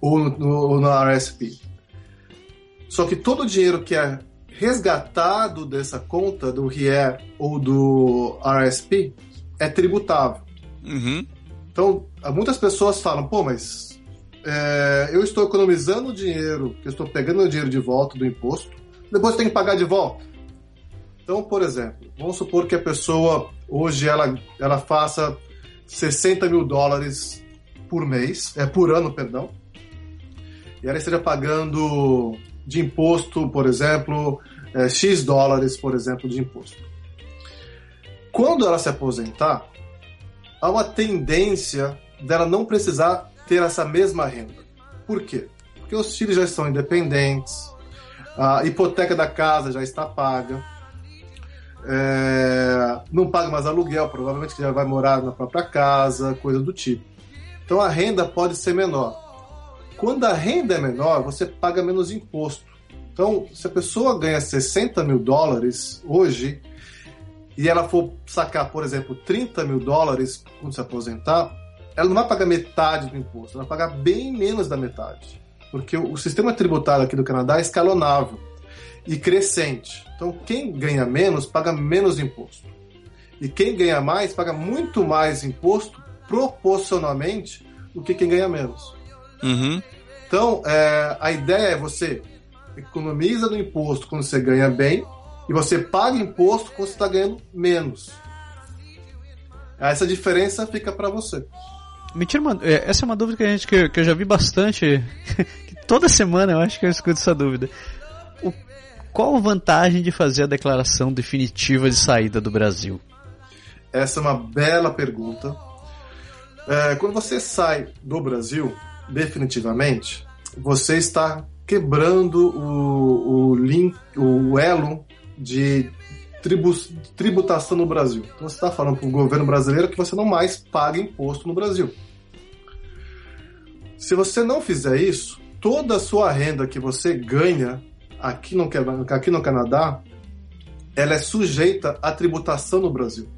ou no, no, ou RSP. Só que todo o dinheiro que é resgatado dessa conta do RIE ou do RSP é tributável. Uhum. Então, muitas pessoas falam, pô, mas é, eu estou economizando dinheiro, eu estou pegando o dinheiro de volta do imposto, depois tem que pagar de volta. Então, por exemplo, vamos supor que a pessoa hoje ela, ela faça 60 mil dólares por mês, é por ano, perdão, e ela esteja pagando de imposto, por exemplo, é, X dólares, por exemplo, de imposto. Quando ela se aposentar, há uma tendência dela não precisar ter essa mesma renda. Por quê? Porque os filhos já estão independentes, a hipoteca da casa já está paga, é, não paga mais aluguel, provavelmente que já vai morar na própria casa, coisa do tipo. Então a renda pode ser menor. Quando a renda é menor, você paga menos imposto. Então, se a pessoa ganha 60 mil dólares hoje e ela for sacar, por exemplo, 30 mil dólares quando se aposentar, ela não vai pagar metade do imposto, ela vai pagar bem menos da metade. Porque o sistema tributário aqui do Canadá é escalonável e crescente. Então, quem ganha menos paga menos imposto. E quem ganha mais paga muito mais imposto proporcionalmente do que quem ganha menos. Uhum. Então, é, a ideia é você economiza no imposto quando você ganha bem e você paga imposto quando você está ganhando menos. Essa diferença fica para você. Me tira uma, é, essa é uma dúvida que, a gente, que, que eu já vi bastante. [LAUGHS] toda semana eu acho que eu escuto essa dúvida. Qual a vantagem de fazer a declaração definitiva de saída do Brasil? Essa é uma bela pergunta. É, quando você sai do Brasil, definitivamente, você está quebrando o, o link, o elo de tribu, tributação no Brasil. Então você está falando para o governo brasileiro que você não mais paga imposto no Brasil. Se você não fizer isso, toda a sua renda que você ganha aqui no, aqui no Canadá, ela é sujeita à tributação no Brasil.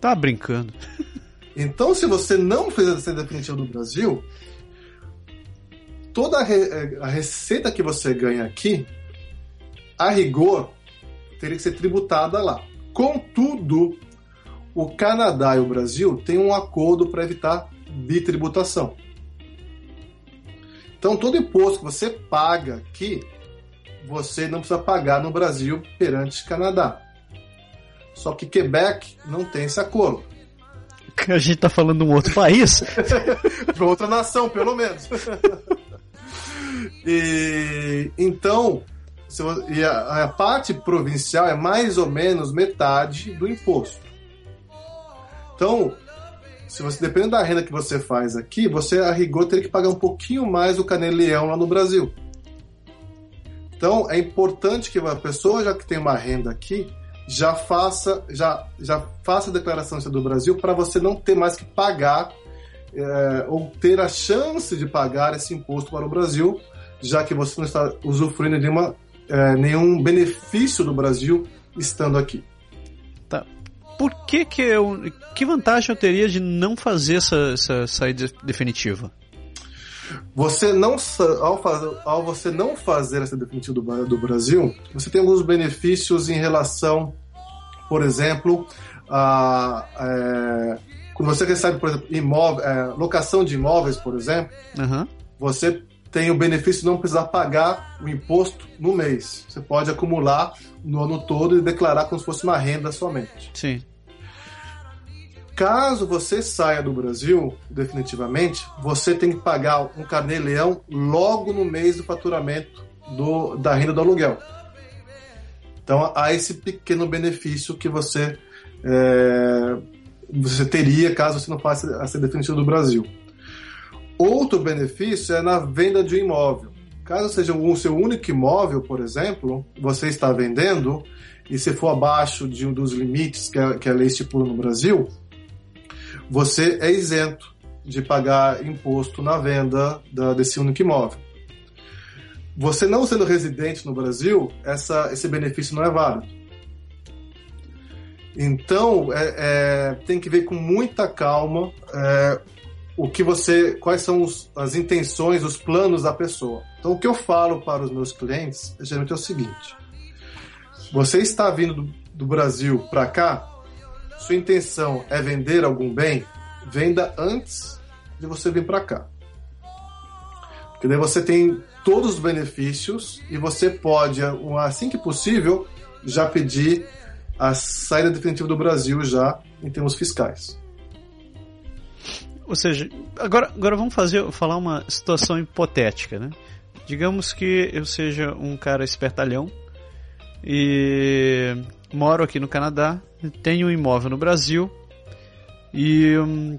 Tá brincando. [LAUGHS] Então, se você não fez a receita definitiva do Brasil, toda a, re, a receita que você ganha aqui, a rigor, teria que ser tributada lá. Contudo, o Canadá e o Brasil têm um acordo para evitar bitributação. Então, todo imposto que você paga aqui, você não precisa pagar no Brasil perante Canadá. Só que Quebec não tem esse acordo. A gente tá falando de um outro país. [LAUGHS] de outra nação, pelo menos. e então, e a, a, parte provincial é mais ou menos metade do imposto. Então, se você dependendo da renda que você faz aqui, você a rigor teria que pagar um pouquinho mais o caneleão lá no Brasil. Então, é importante que a pessoa já que tem uma renda aqui, já faça, já, já faça a declaração do Brasil para você não ter mais que pagar é, ou ter a chance de pagar esse imposto para o Brasil, já que você não está usufruindo de é, nenhum benefício do Brasil estando aqui. Tá. Por que que eu, que vantagem eu teria de não fazer essa, essa saída definitiva? Você não ao, fazer, ao você não fazer essa definitiva do, do Brasil, você tem alguns benefícios em relação, por exemplo, a, é, quando você recebe, por exemplo, imóvel, é, locação de imóveis, por exemplo, uhum. você tem o benefício de não precisar pagar o imposto no mês. Você pode acumular no ano todo e declarar como se fosse uma renda somente. Sim. Caso você saia do Brasil, definitivamente, você tem que pagar um carnê-leão logo no mês do faturamento do, da renda do aluguel. Então há esse pequeno benefício que você, é, você teria caso você não faça a ser definitivo do Brasil. Outro benefício é na venda de um imóvel. Caso seja o seu único imóvel, por exemplo, você está vendendo e se for abaixo de um dos limites que a, que a lei estipula no Brasil, você é isento de pagar imposto na venda da, desse único imóvel. Você não sendo residente no Brasil, essa, esse benefício não é válido. Então, é, é, tem que ver com muita calma é, o que você, quais são os, as intenções, os planos da pessoa. Então, o que eu falo para os meus clientes geralmente é o seguinte: você está vindo do, do Brasil para cá sua intenção é vender algum bem, venda antes de você vir para cá. Porque daí você tem todos os benefícios e você pode, assim que possível, já pedir a saída definitiva do Brasil já em termos fiscais. Ou seja, agora, agora vamos fazer, falar uma situação hipotética, né? Digamos que eu seja um cara espertalhão e moro aqui no Canadá, tenho um imóvel no Brasil e uh,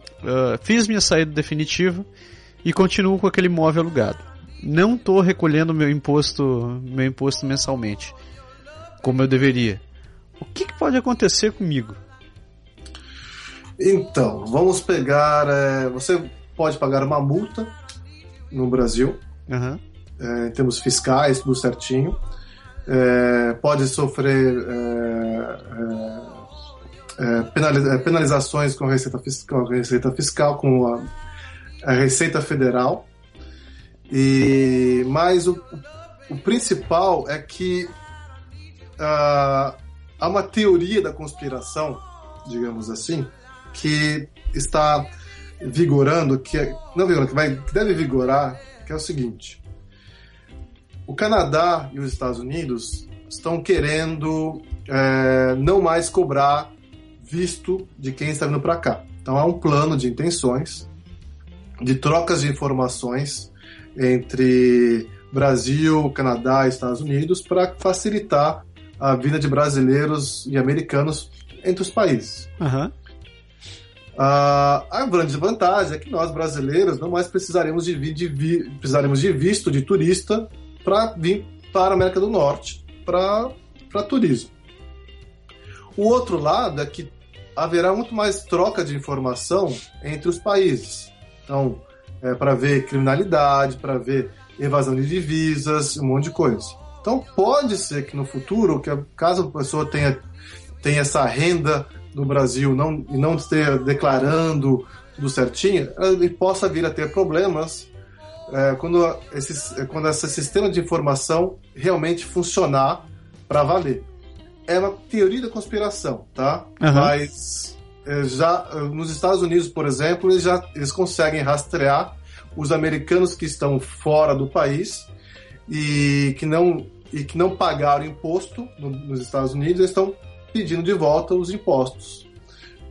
fiz minha saída definitiva e continuo com aquele imóvel alugado. Não estou recolhendo meu imposto, meu imposto mensalmente, como eu deveria. O que, que pode acontecer comigo? Então, vamos pegar. É, você pode pagar uma multa no Brasil, uhum. é, em termos fiscais, tudo certinho é, pode sofrer é, é, é, é penalizações com a Receita, com a Receita Fiscal, com a, a Receita Federal. E, mas o, o principal é que uh, há uma teoria da conspiração, digamos assim, que está vigorando, que não vigorando, que, vai, que deve vigorar, que é o seguinte: o Canadá e os Estados Unidos estão querendo é, não mais cobrar visto de quem está vindo para cá. Então há um plano de intenções, de trocas de informações entre Brasil, Canadá e Estados Unidos para facilitar a vida de brasileiros e americanos entre os países. Uhum. Uh, a grande vantagem é que nós brasileiros não mais precisaremos de, de, de, precisaremos de visto de turista para vir para a América do Norte para turismo. O outro lado é que haverá muito mais troca de informação entre os países. Então, é, para ver criminalidade, para ver evasão de divisas, um monte de coisa. Então, pode ser que no futuro, que caso a pessoa tenha, tenha essa renda no Brasil não, e não esteja declarando tudo certinho, ele possa vir a ter problemas é, quando, esse, é, quando esse sistema de informação realmente funcionar para valer. É uma teoria da conspiração, tá? Uhum. Mas é, já nos Estados Unidos, por exemplo, eles já eles conseguem rastrear os americanos que estão fora do país e que não e que não pagaram imposto no, nos Estados Unidos, estão pedindo de volta os impostos.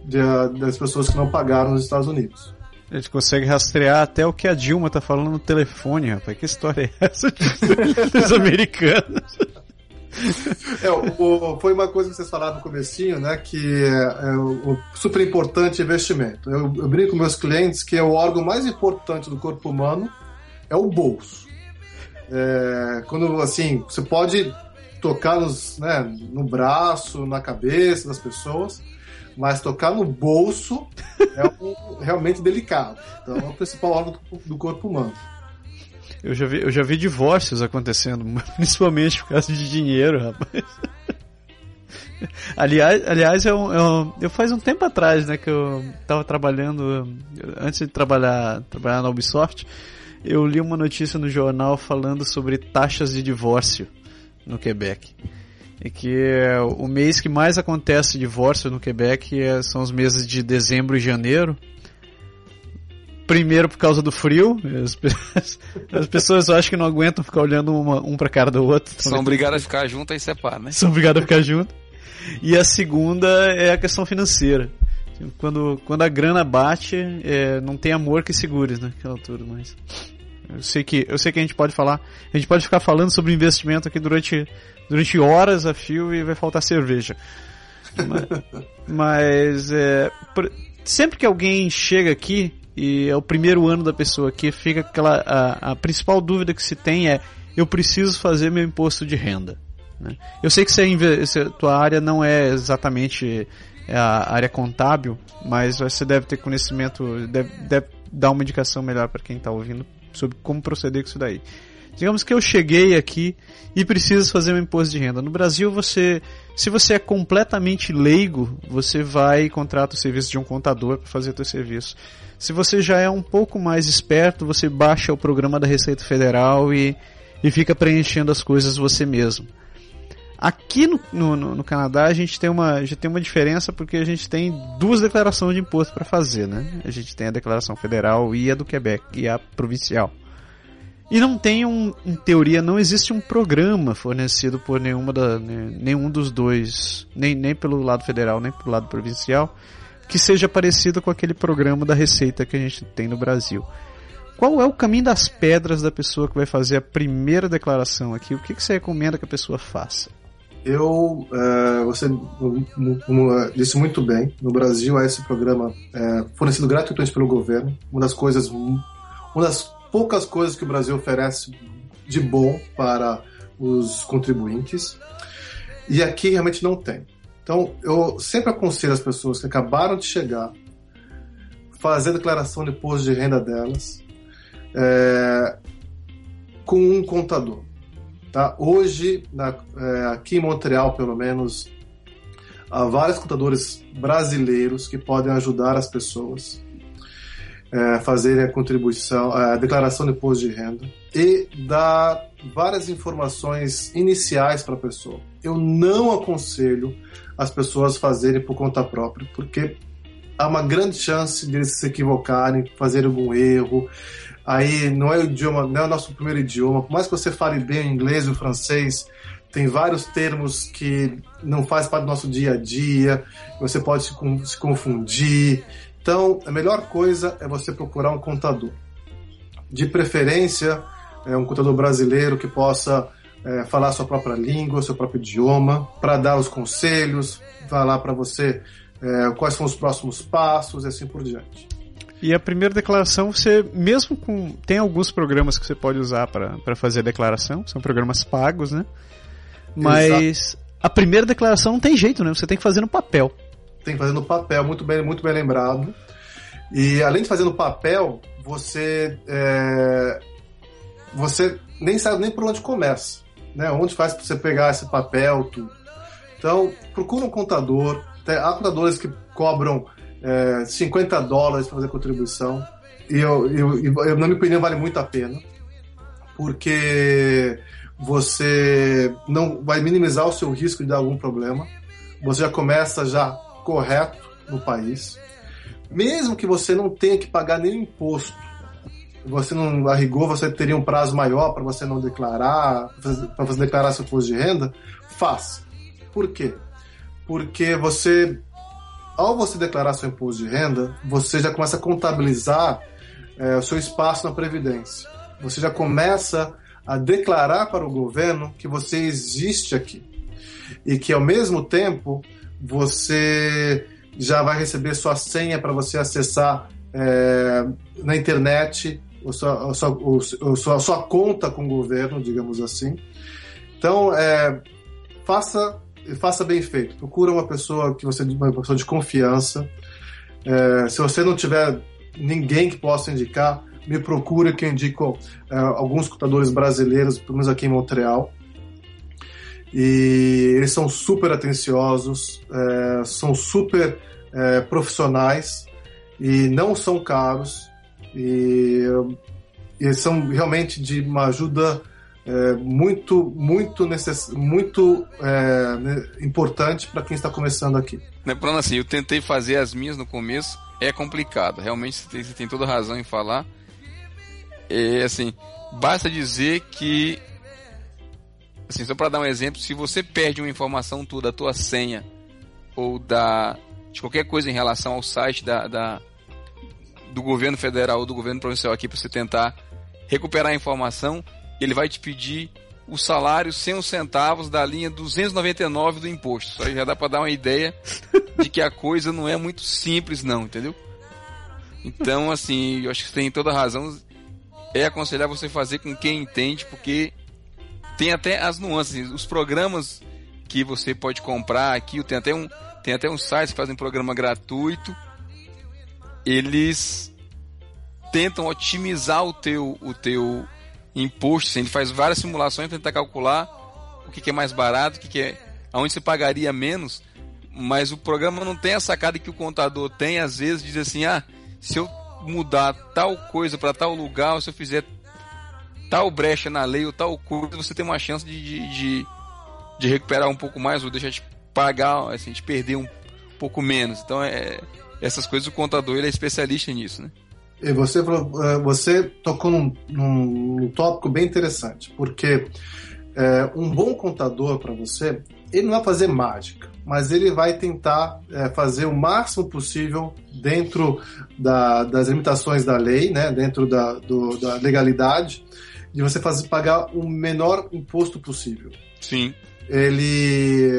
de, das pessoas que não pagaram nos Estados Unidos. A gente consegue rastrear até o que a Dilma tá falando no telefone, rapaz. Que história é essa [LAUGHS] dos americanos? É, o, foi uma coisa que vocês falaram no comecinho, né? Que é, é o, super importante investimento. Eu, eu brinco com meus clientes que é o órgão mais importante do corpo humano é o bolso. É, quando assim, você pode tocar nos, né, no braço, na cabeça das pessoas, mas tocar no bolso é um, [LAUGHS] realmente delicado. Então é o principal órgão do, do corpo humano. Eu já, vi, eu já vi divórcios acontecendo, [LAUGHS] principalmente por causa de dinheiro, rapaz. aliás, aliás eu, eu, eu faz um tempo atrás, né, que eu tava trabalhando, antes de trabalhar, trabalhar na Ubisoft, eu li uma notícia no jornal falando sobre taxas de divórcio no Quebec. E que o mês que mais acontece divórcio no Quebec é, são os meses de dezembro e janeiro. Primeiro por causa do frio, [LAUGHS] as, as pessoas eu acho que não aguentam ficar olhando uma, um pra cara do outro. São obrigadas a ficar juntas e separar, né? São obrigadas a ficar juntas. E a segunda é a questão financeira. Quando, quando a grana bate, é, não tem amor que segure naquela altura, mas. Eu sei que eu sei que a gente pode falar, a gente pode ficar falando sobre investimento aqui durante durante horas a fio e vai faltar cerveja. mas, [LAUGHS] mas é, sempre que alguém chega aqui e é o primeiro ano da pessoa aqui, fica aquela a, a principal dúvida que se tem é eu preciso fazer meu imposto de renda. Né? Eu sei que se a, tua área não é exatamente é a área contábil, mas você deve ter conhecimento, deve, deve dar uma indicação melhor para quem está ouvindo sobre como proceder com isso daí. Digamos que eu cheguei aqui e preciso fazer um imposto de renda. No Brasil, você, se você é completamente leigo, você vai e contrata o serviço de um contador para fazer o seu serviço. Se você já é um pouco mais esperto, você baixa o programa da Receita Federal e, e fica preenchendo as coisas você mesmo. Aqui no, no, no, Canadá a gente tem uma, já tem uma diferença porque a gente tem duas declarações de imposto para fazer, né? A gente tem a declaração federal e a do Quebec, e a provincial. E não tem um, em teoria, não existe um programa fornecido por nenhuma da, nenhum dos dois, nem, nem pelo lado federal, nem pelo lado provincial, que seja parecido com aquele programa da Receita que a gente tem no Brasil. Qual é o caminho das pedras da pessoa que vai fazer a primeira declaração aqui? O que, que você recomenda que a pessoa faça? Eu, uh, você disse muito bem, no Brasil há esse programa uh, fornecido gratuitamente pelo governo, uma das coisas, uma das poucas coisas que o Brasil oferece de bom para os contribuintes, e aqui realmente não tem. Então, eu sempre aconselho as pessoas que acabaram de chegar fazer a declaração de imposto de renda delas é, com um contador. Tá? Hoje, na, é, aqui em Montreal, pelo menos, há vários contadores brasileiros que podem ajudar as pessoas é, fazerem a contribuição, a declaração de imposto de renda e dar várias informações iniciais para a pessoa. Eu não aconselho as pessoas fazerem por conta própria, porque há uma grande chance de eles se equivocarem, fazer algum erro, aí não é o idioma, não é o nosso primeiro idioma, por mais que você fale bem o inglês e o francês, tem vários termos que não faz parte do nosso dia a dia, você pode se, se confundir. Então, a melhor coisa é você procurar um contador. De preferência, é um contador brasileiro que possa é, falar sua própria língua, seu próprio idioma, para dar os conselhos, falar para você é, quais são os próximos passos e assim por diante. E a primeira declaração, você mesmo com. Tem alguns programas que você pode usar para fazer a declaração, são programas pagos, né? Mas Exato. a primeira declaração não tem jeito, né? Você tem que fazer no papel. Tem no papel, muito bem, muito bem lembrado. E além de fazer no papel, você. É, você nem sabe nem por onde começa. Né? Onde faz para você pegar esse papel, tudo. Então, procura um contador. Há contadores que cobram é, 50 dólares para fazer contribuição. E eu, eu, eu, na minha opinião, vale muito a pena. Porque você não vai minimizar o seu risco de dar algum problema. Você já começa já correto no país. Mesmo que você não tenha que pagar nenhum imposto, você não a rigor, você teria um prazo maior para você não declarar, para você declarar seu imposto de renda, faça. Por quê? Porque você ao você declarar seu imposto de renda, você já começa a contabilizar é, o seu espaço na Previdência. Você já começa a declarar para o governo que você existe aqui. E que, ao mesmo tempo, você já vai receber sua senha para você acessar é, na internet a sua, a, sua, sua conta com o governo, digamos assim. Então, é, faça, faça bem feito. Procura uma pessoa que você uma pessoa de confiança. É, se você não tiver ninguém que possa indicar, me procura que eu indico é, alguns computadores brasileiros, pelo menos aqui em Montreal. E eles são super atenciosos, é, são super é, profissionais e não são caros. E, e são realmente de uma ajuda é, muito, muito, necess... muito é, né, importante para quem está começando aqui. Lembrando assim, eu tentei fazer as minhas no começo, é complicado. Realmente você tem, você tem toda razão em falar. É assim, basta dizer que, assim, só para dar um exemplo, se você perde uma informação toda, a tua senha ou da de qualquer coisa em relação ao site da, da do governo federal ou do governo provincial aqui para você tentar recuperar a informação, ele vai te pedir o salário sem os centavos da linha 299 do imposto. Aí já dá para dar uma ideia de que a coisa não é muito simples não, entendeu? Então, assim, eu acho que você tem toda razão. É aconselhar você fazer com quem entende, porque tem até as nuances. Os programas que você pode comprar aqui, tem até um, tem até um site que fazem programa gratuito. Eles tentam otimizar o teu, o teu imposto. Assim, ele faz várias simulações para tentar calcular o que, que, é mais barato, o que, que é, aonde você pagaria menos. Mas o programa não tem a sacada que o contador tem. Às vezes diz assim, ah, se eu mudar tal coisa para tal lugar, ou se eu fizer tal brecha na lei ou tal coisa, você tem uma chance de, de, de, de recuperar um pouco mais ou deixar de pagar, assim, de perder um pouco menos. Então, é, essas coisas o contador ele é especialista nisso, né? E você, é, você tocou num, num tópico bem interessante, porque é, um bom contador para você, ele não vai fazer mágica, mas ele vai tentar é, fazer o máximo possível dentro da, das limitações da lei, né, dentro da, do, da legalidade, de você fazer pagar o menor imposto possível. Sim. Ele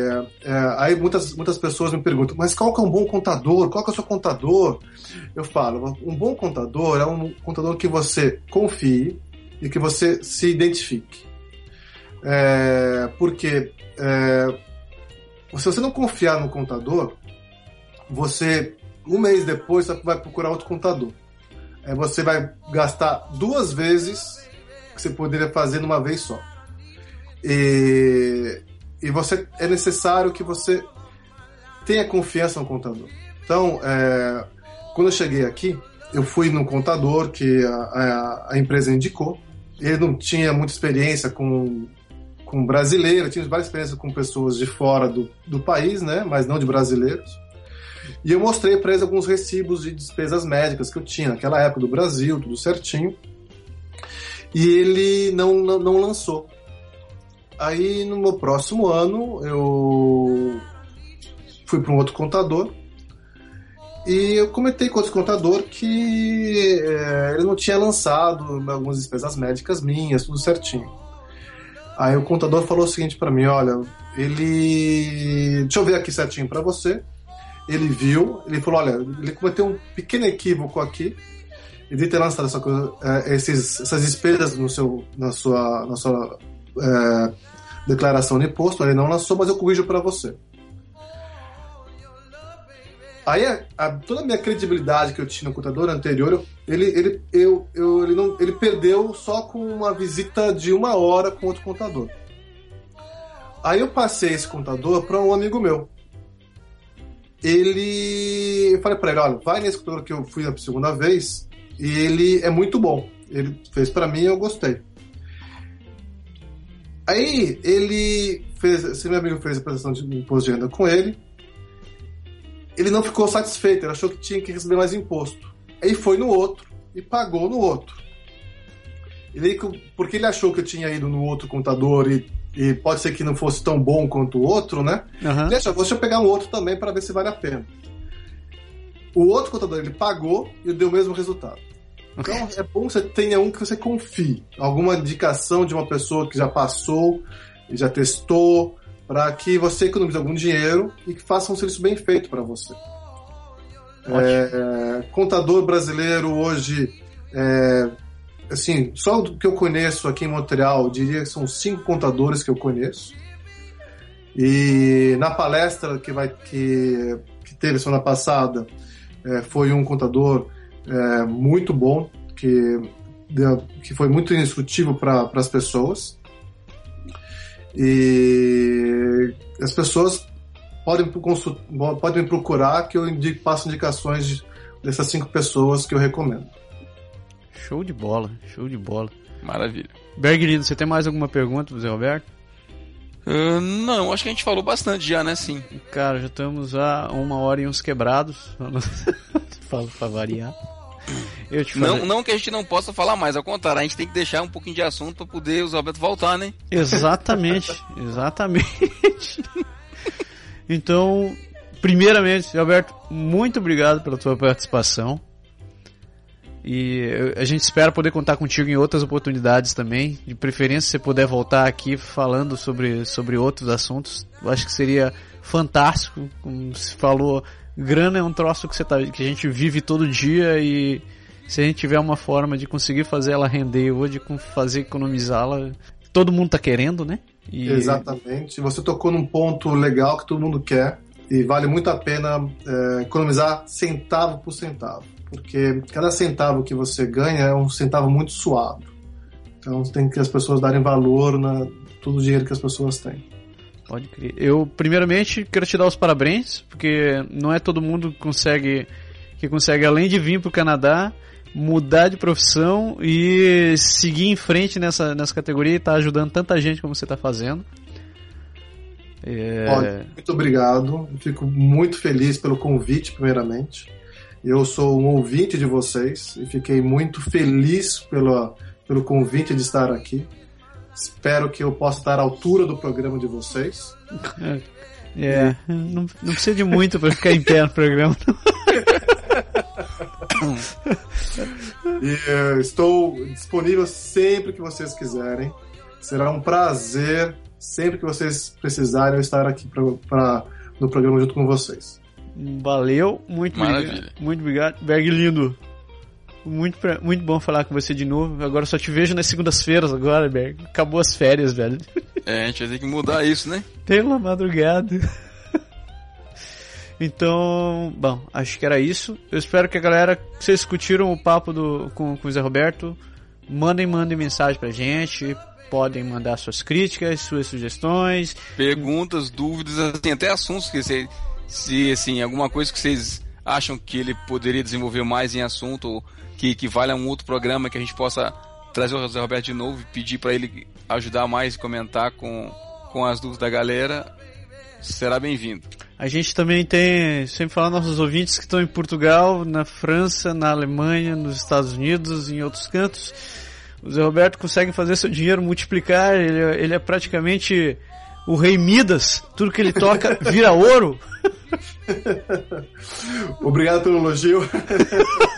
é, aí muitas, muitas pessoas me perguntam mas qual que é um bom contador? Qual que é o seu contador? Eu falo um bom contador é um contador que você confie e que você se identifique. É, porque é, se você não confiar no contador você um mês depois vai procurar outro contador. É, você vai gastar duas vezes que você poderia fazer numa vez só e e você é necessário que você tenha confiança no contador. Então, é, quando eu cheguei aqui, eu fui no contador que a, a, a, empresa indicou. Ele não tinha muita experiência com, com brasileiro, tinha várias experiências com pessoas de fora do, do país, né? mas não de brasileiros. E eu mostrei para eles alguns recibos de despesas médicas que eu tinha naquela época do Brasil, tudo certinho. E ele não, não, não lançou. Aí no meu próximo ano eu fui para um outro contador e eu comentei com outro contador que é, ele não tinha lançado algumas despesas médicas minhas, tudo certinho. Aí o contador falou o seguinte para mim: olha, ele. Deixa eu ver aqui certinho para você. Ele viu, ele falou: olha, ele cometeu um pequeno equívoco aqui. Deve ter lançado essa coisa, é, esses, essas despesas no seu, na sua, na sua é, declaração de imposto, ele não lançou, mas eu corrijo para você. Aí a, a, toda a minha credibilidade que eu tinha no contador anterior, ele, ele, eu, eu, ele, não, ele perdeu só com uma visita de uma hora com outro contador. Aí eu passei esse contador para um amigo meu. Ele. Eu falei para ele: olha, vai nesse contador que eu fui a segunda vez, e ele é muito bom. Ele fez para mim e eu gostei. Aí ele fez, esse meu amigo fez a apresentação de imposto de renda com ele. Ele não ficou satisfeito, ele achou que tinha que receber mais imposto. Aí foi no outro e pagou no outro. Ele, porque ele achou que eu tinha ido no outro contador e, e pode ser que não fosse tão bom quanto o outro, né? Uhum. Ele achou, deixa eu pegar um outro também para ver se vale a pena. O outro contador ele pagou e deu o mesmo resultado. Então é bom que você tenha um que você confie. Alguma indicação de uma pessoa que já passou, já testou, para que você economize algum dinheiro e que faça um serviço bem feito para você. É, contador brasileiro hoje, é, assim, só do que eu conheço aqui em Montreal, diria que são cinco contadores que eu conheço. E na palestra que, vai, que, que teve semana passada, é, foi um contador é, muito bom, que, que foi muito instrutivo para as pessoas. E as pessoas podem, podem me procurar que eu indico, passo indicações de, dessas cinco pessoas que eu recomendo. Show de bola, show de bola. Maravilha. Bergelindo, você tem mais alguma pergunta Zé Roberto? Uh, não, acho que a gente falou bastante já, né? Sim. Cara, já estamos a uma hora e uns quebrados. [LAUGHS] Falo pra variar. Não, não que a gente não possa falar mais, ao contrário, a gente tem que deixar um pouquinho de assunto para poder o Zé Roberto voltar, né? Exatamente, [LAUGHS] exatamente. então, primeiramente, Alberto, muito obrigado pela tua participação. E a gente espera poder contar contigo em outras oportunidades também. De preferência, se puder voltar aqui falando sobre, sobre outros assuntos. Eu acho que seria fantástico. Como se falou, grana é um troço que, você tá, que a gente vive todo dia e se a gente tiver uma forma de conseguir fazer ela render de fazer economizá-la, todo mundo está querendo, né? E... Exatamente. Você tocou num ponto legal que todo mundo quer e vale muito a pena é, economizar centavo por centavo porque cada centavo que você ganha é um centavo muito suado. Então tem que as pessoas darem valor na todo o dinheiro que as pessoas têm. Pode crer. Eu, primeiramente, quero te dar os parabéns, porque não é todo mundo que consegue, que consegue além de vir para o Canadá, mudar de profissão e seguir em frente nessa, nessa categoria e estar tá ajudando tanta gente como você está fazendo. É... Olha, muito obrigado. Eu fico muito feliz pelo convite, primeiramente. Eu sou um ouvinte de vocês e fiquei muito feliz pelo, pelo convite de estar aqui. Espero que eu possa estar à altura do programa de vocês. É, não, não precisa de muito para ficar em pé no programa. e uh, estou disponível sempre que vocês quiserem. Será um prazer sempre que vocês precisarem eu estar aqui pra, pra, no programa junto com vocês. Valeu, muito Maravilha. obrigado. Muito obrigado. Berg lindo. Muito, muito bom falar com você de novo. Agora só te vejo nas segundas-feiras agora, Berg. Acabou as férias, velho. [LAUGHS] É, a gente vai ter que mudar isso, né? Pela madrugada. [LAUGHS] Então, bom, acho que era isso. Eu espero que a galera, vocês curtiram o papo do, com, com o Zé Roberto, mandem, mandem mensagem pra gente. Podem mandar suas críticas, suas sugestões. Perguntas, dúvidas, assim, até assuntos que você se assim alguma coisa que vocês acham que ele poderia desenvolver mais em assunto ou que, que vale a um outro programa que a gente possa trazer o José Roberto de novo e pedir para ele ajudar mais e comentar com, com as dúvidas da galera, será bem-vindo. A gente também tem, sempre falar nossos ouvintes que estão em Portugal, na França, na Alemanha, nos Estados Unidos, em outros cantos. O Zé Roberto consegue fazer seu dinheiro multiplicar, ele, ele é praticamente o rei Midas, tudo que ele toca vira ouro. [LAUGHS] Obrigado pelo elogio.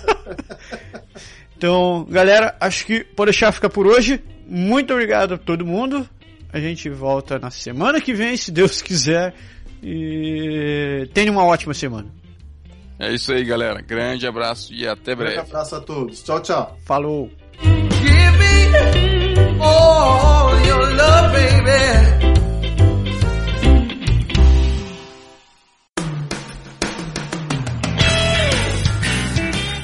[LAUGHS] então, galera, acho que pode deixar ficar por hoje. Muito obrigado a todo mundo. A gente volta na semana que vem, se Deus quiser. E tenha uma ótima semana. É isso aí, galera. Grande abraço e até breve. Grande abraço a todos. Tchau, tchau. Falou. Give me all your love, baby.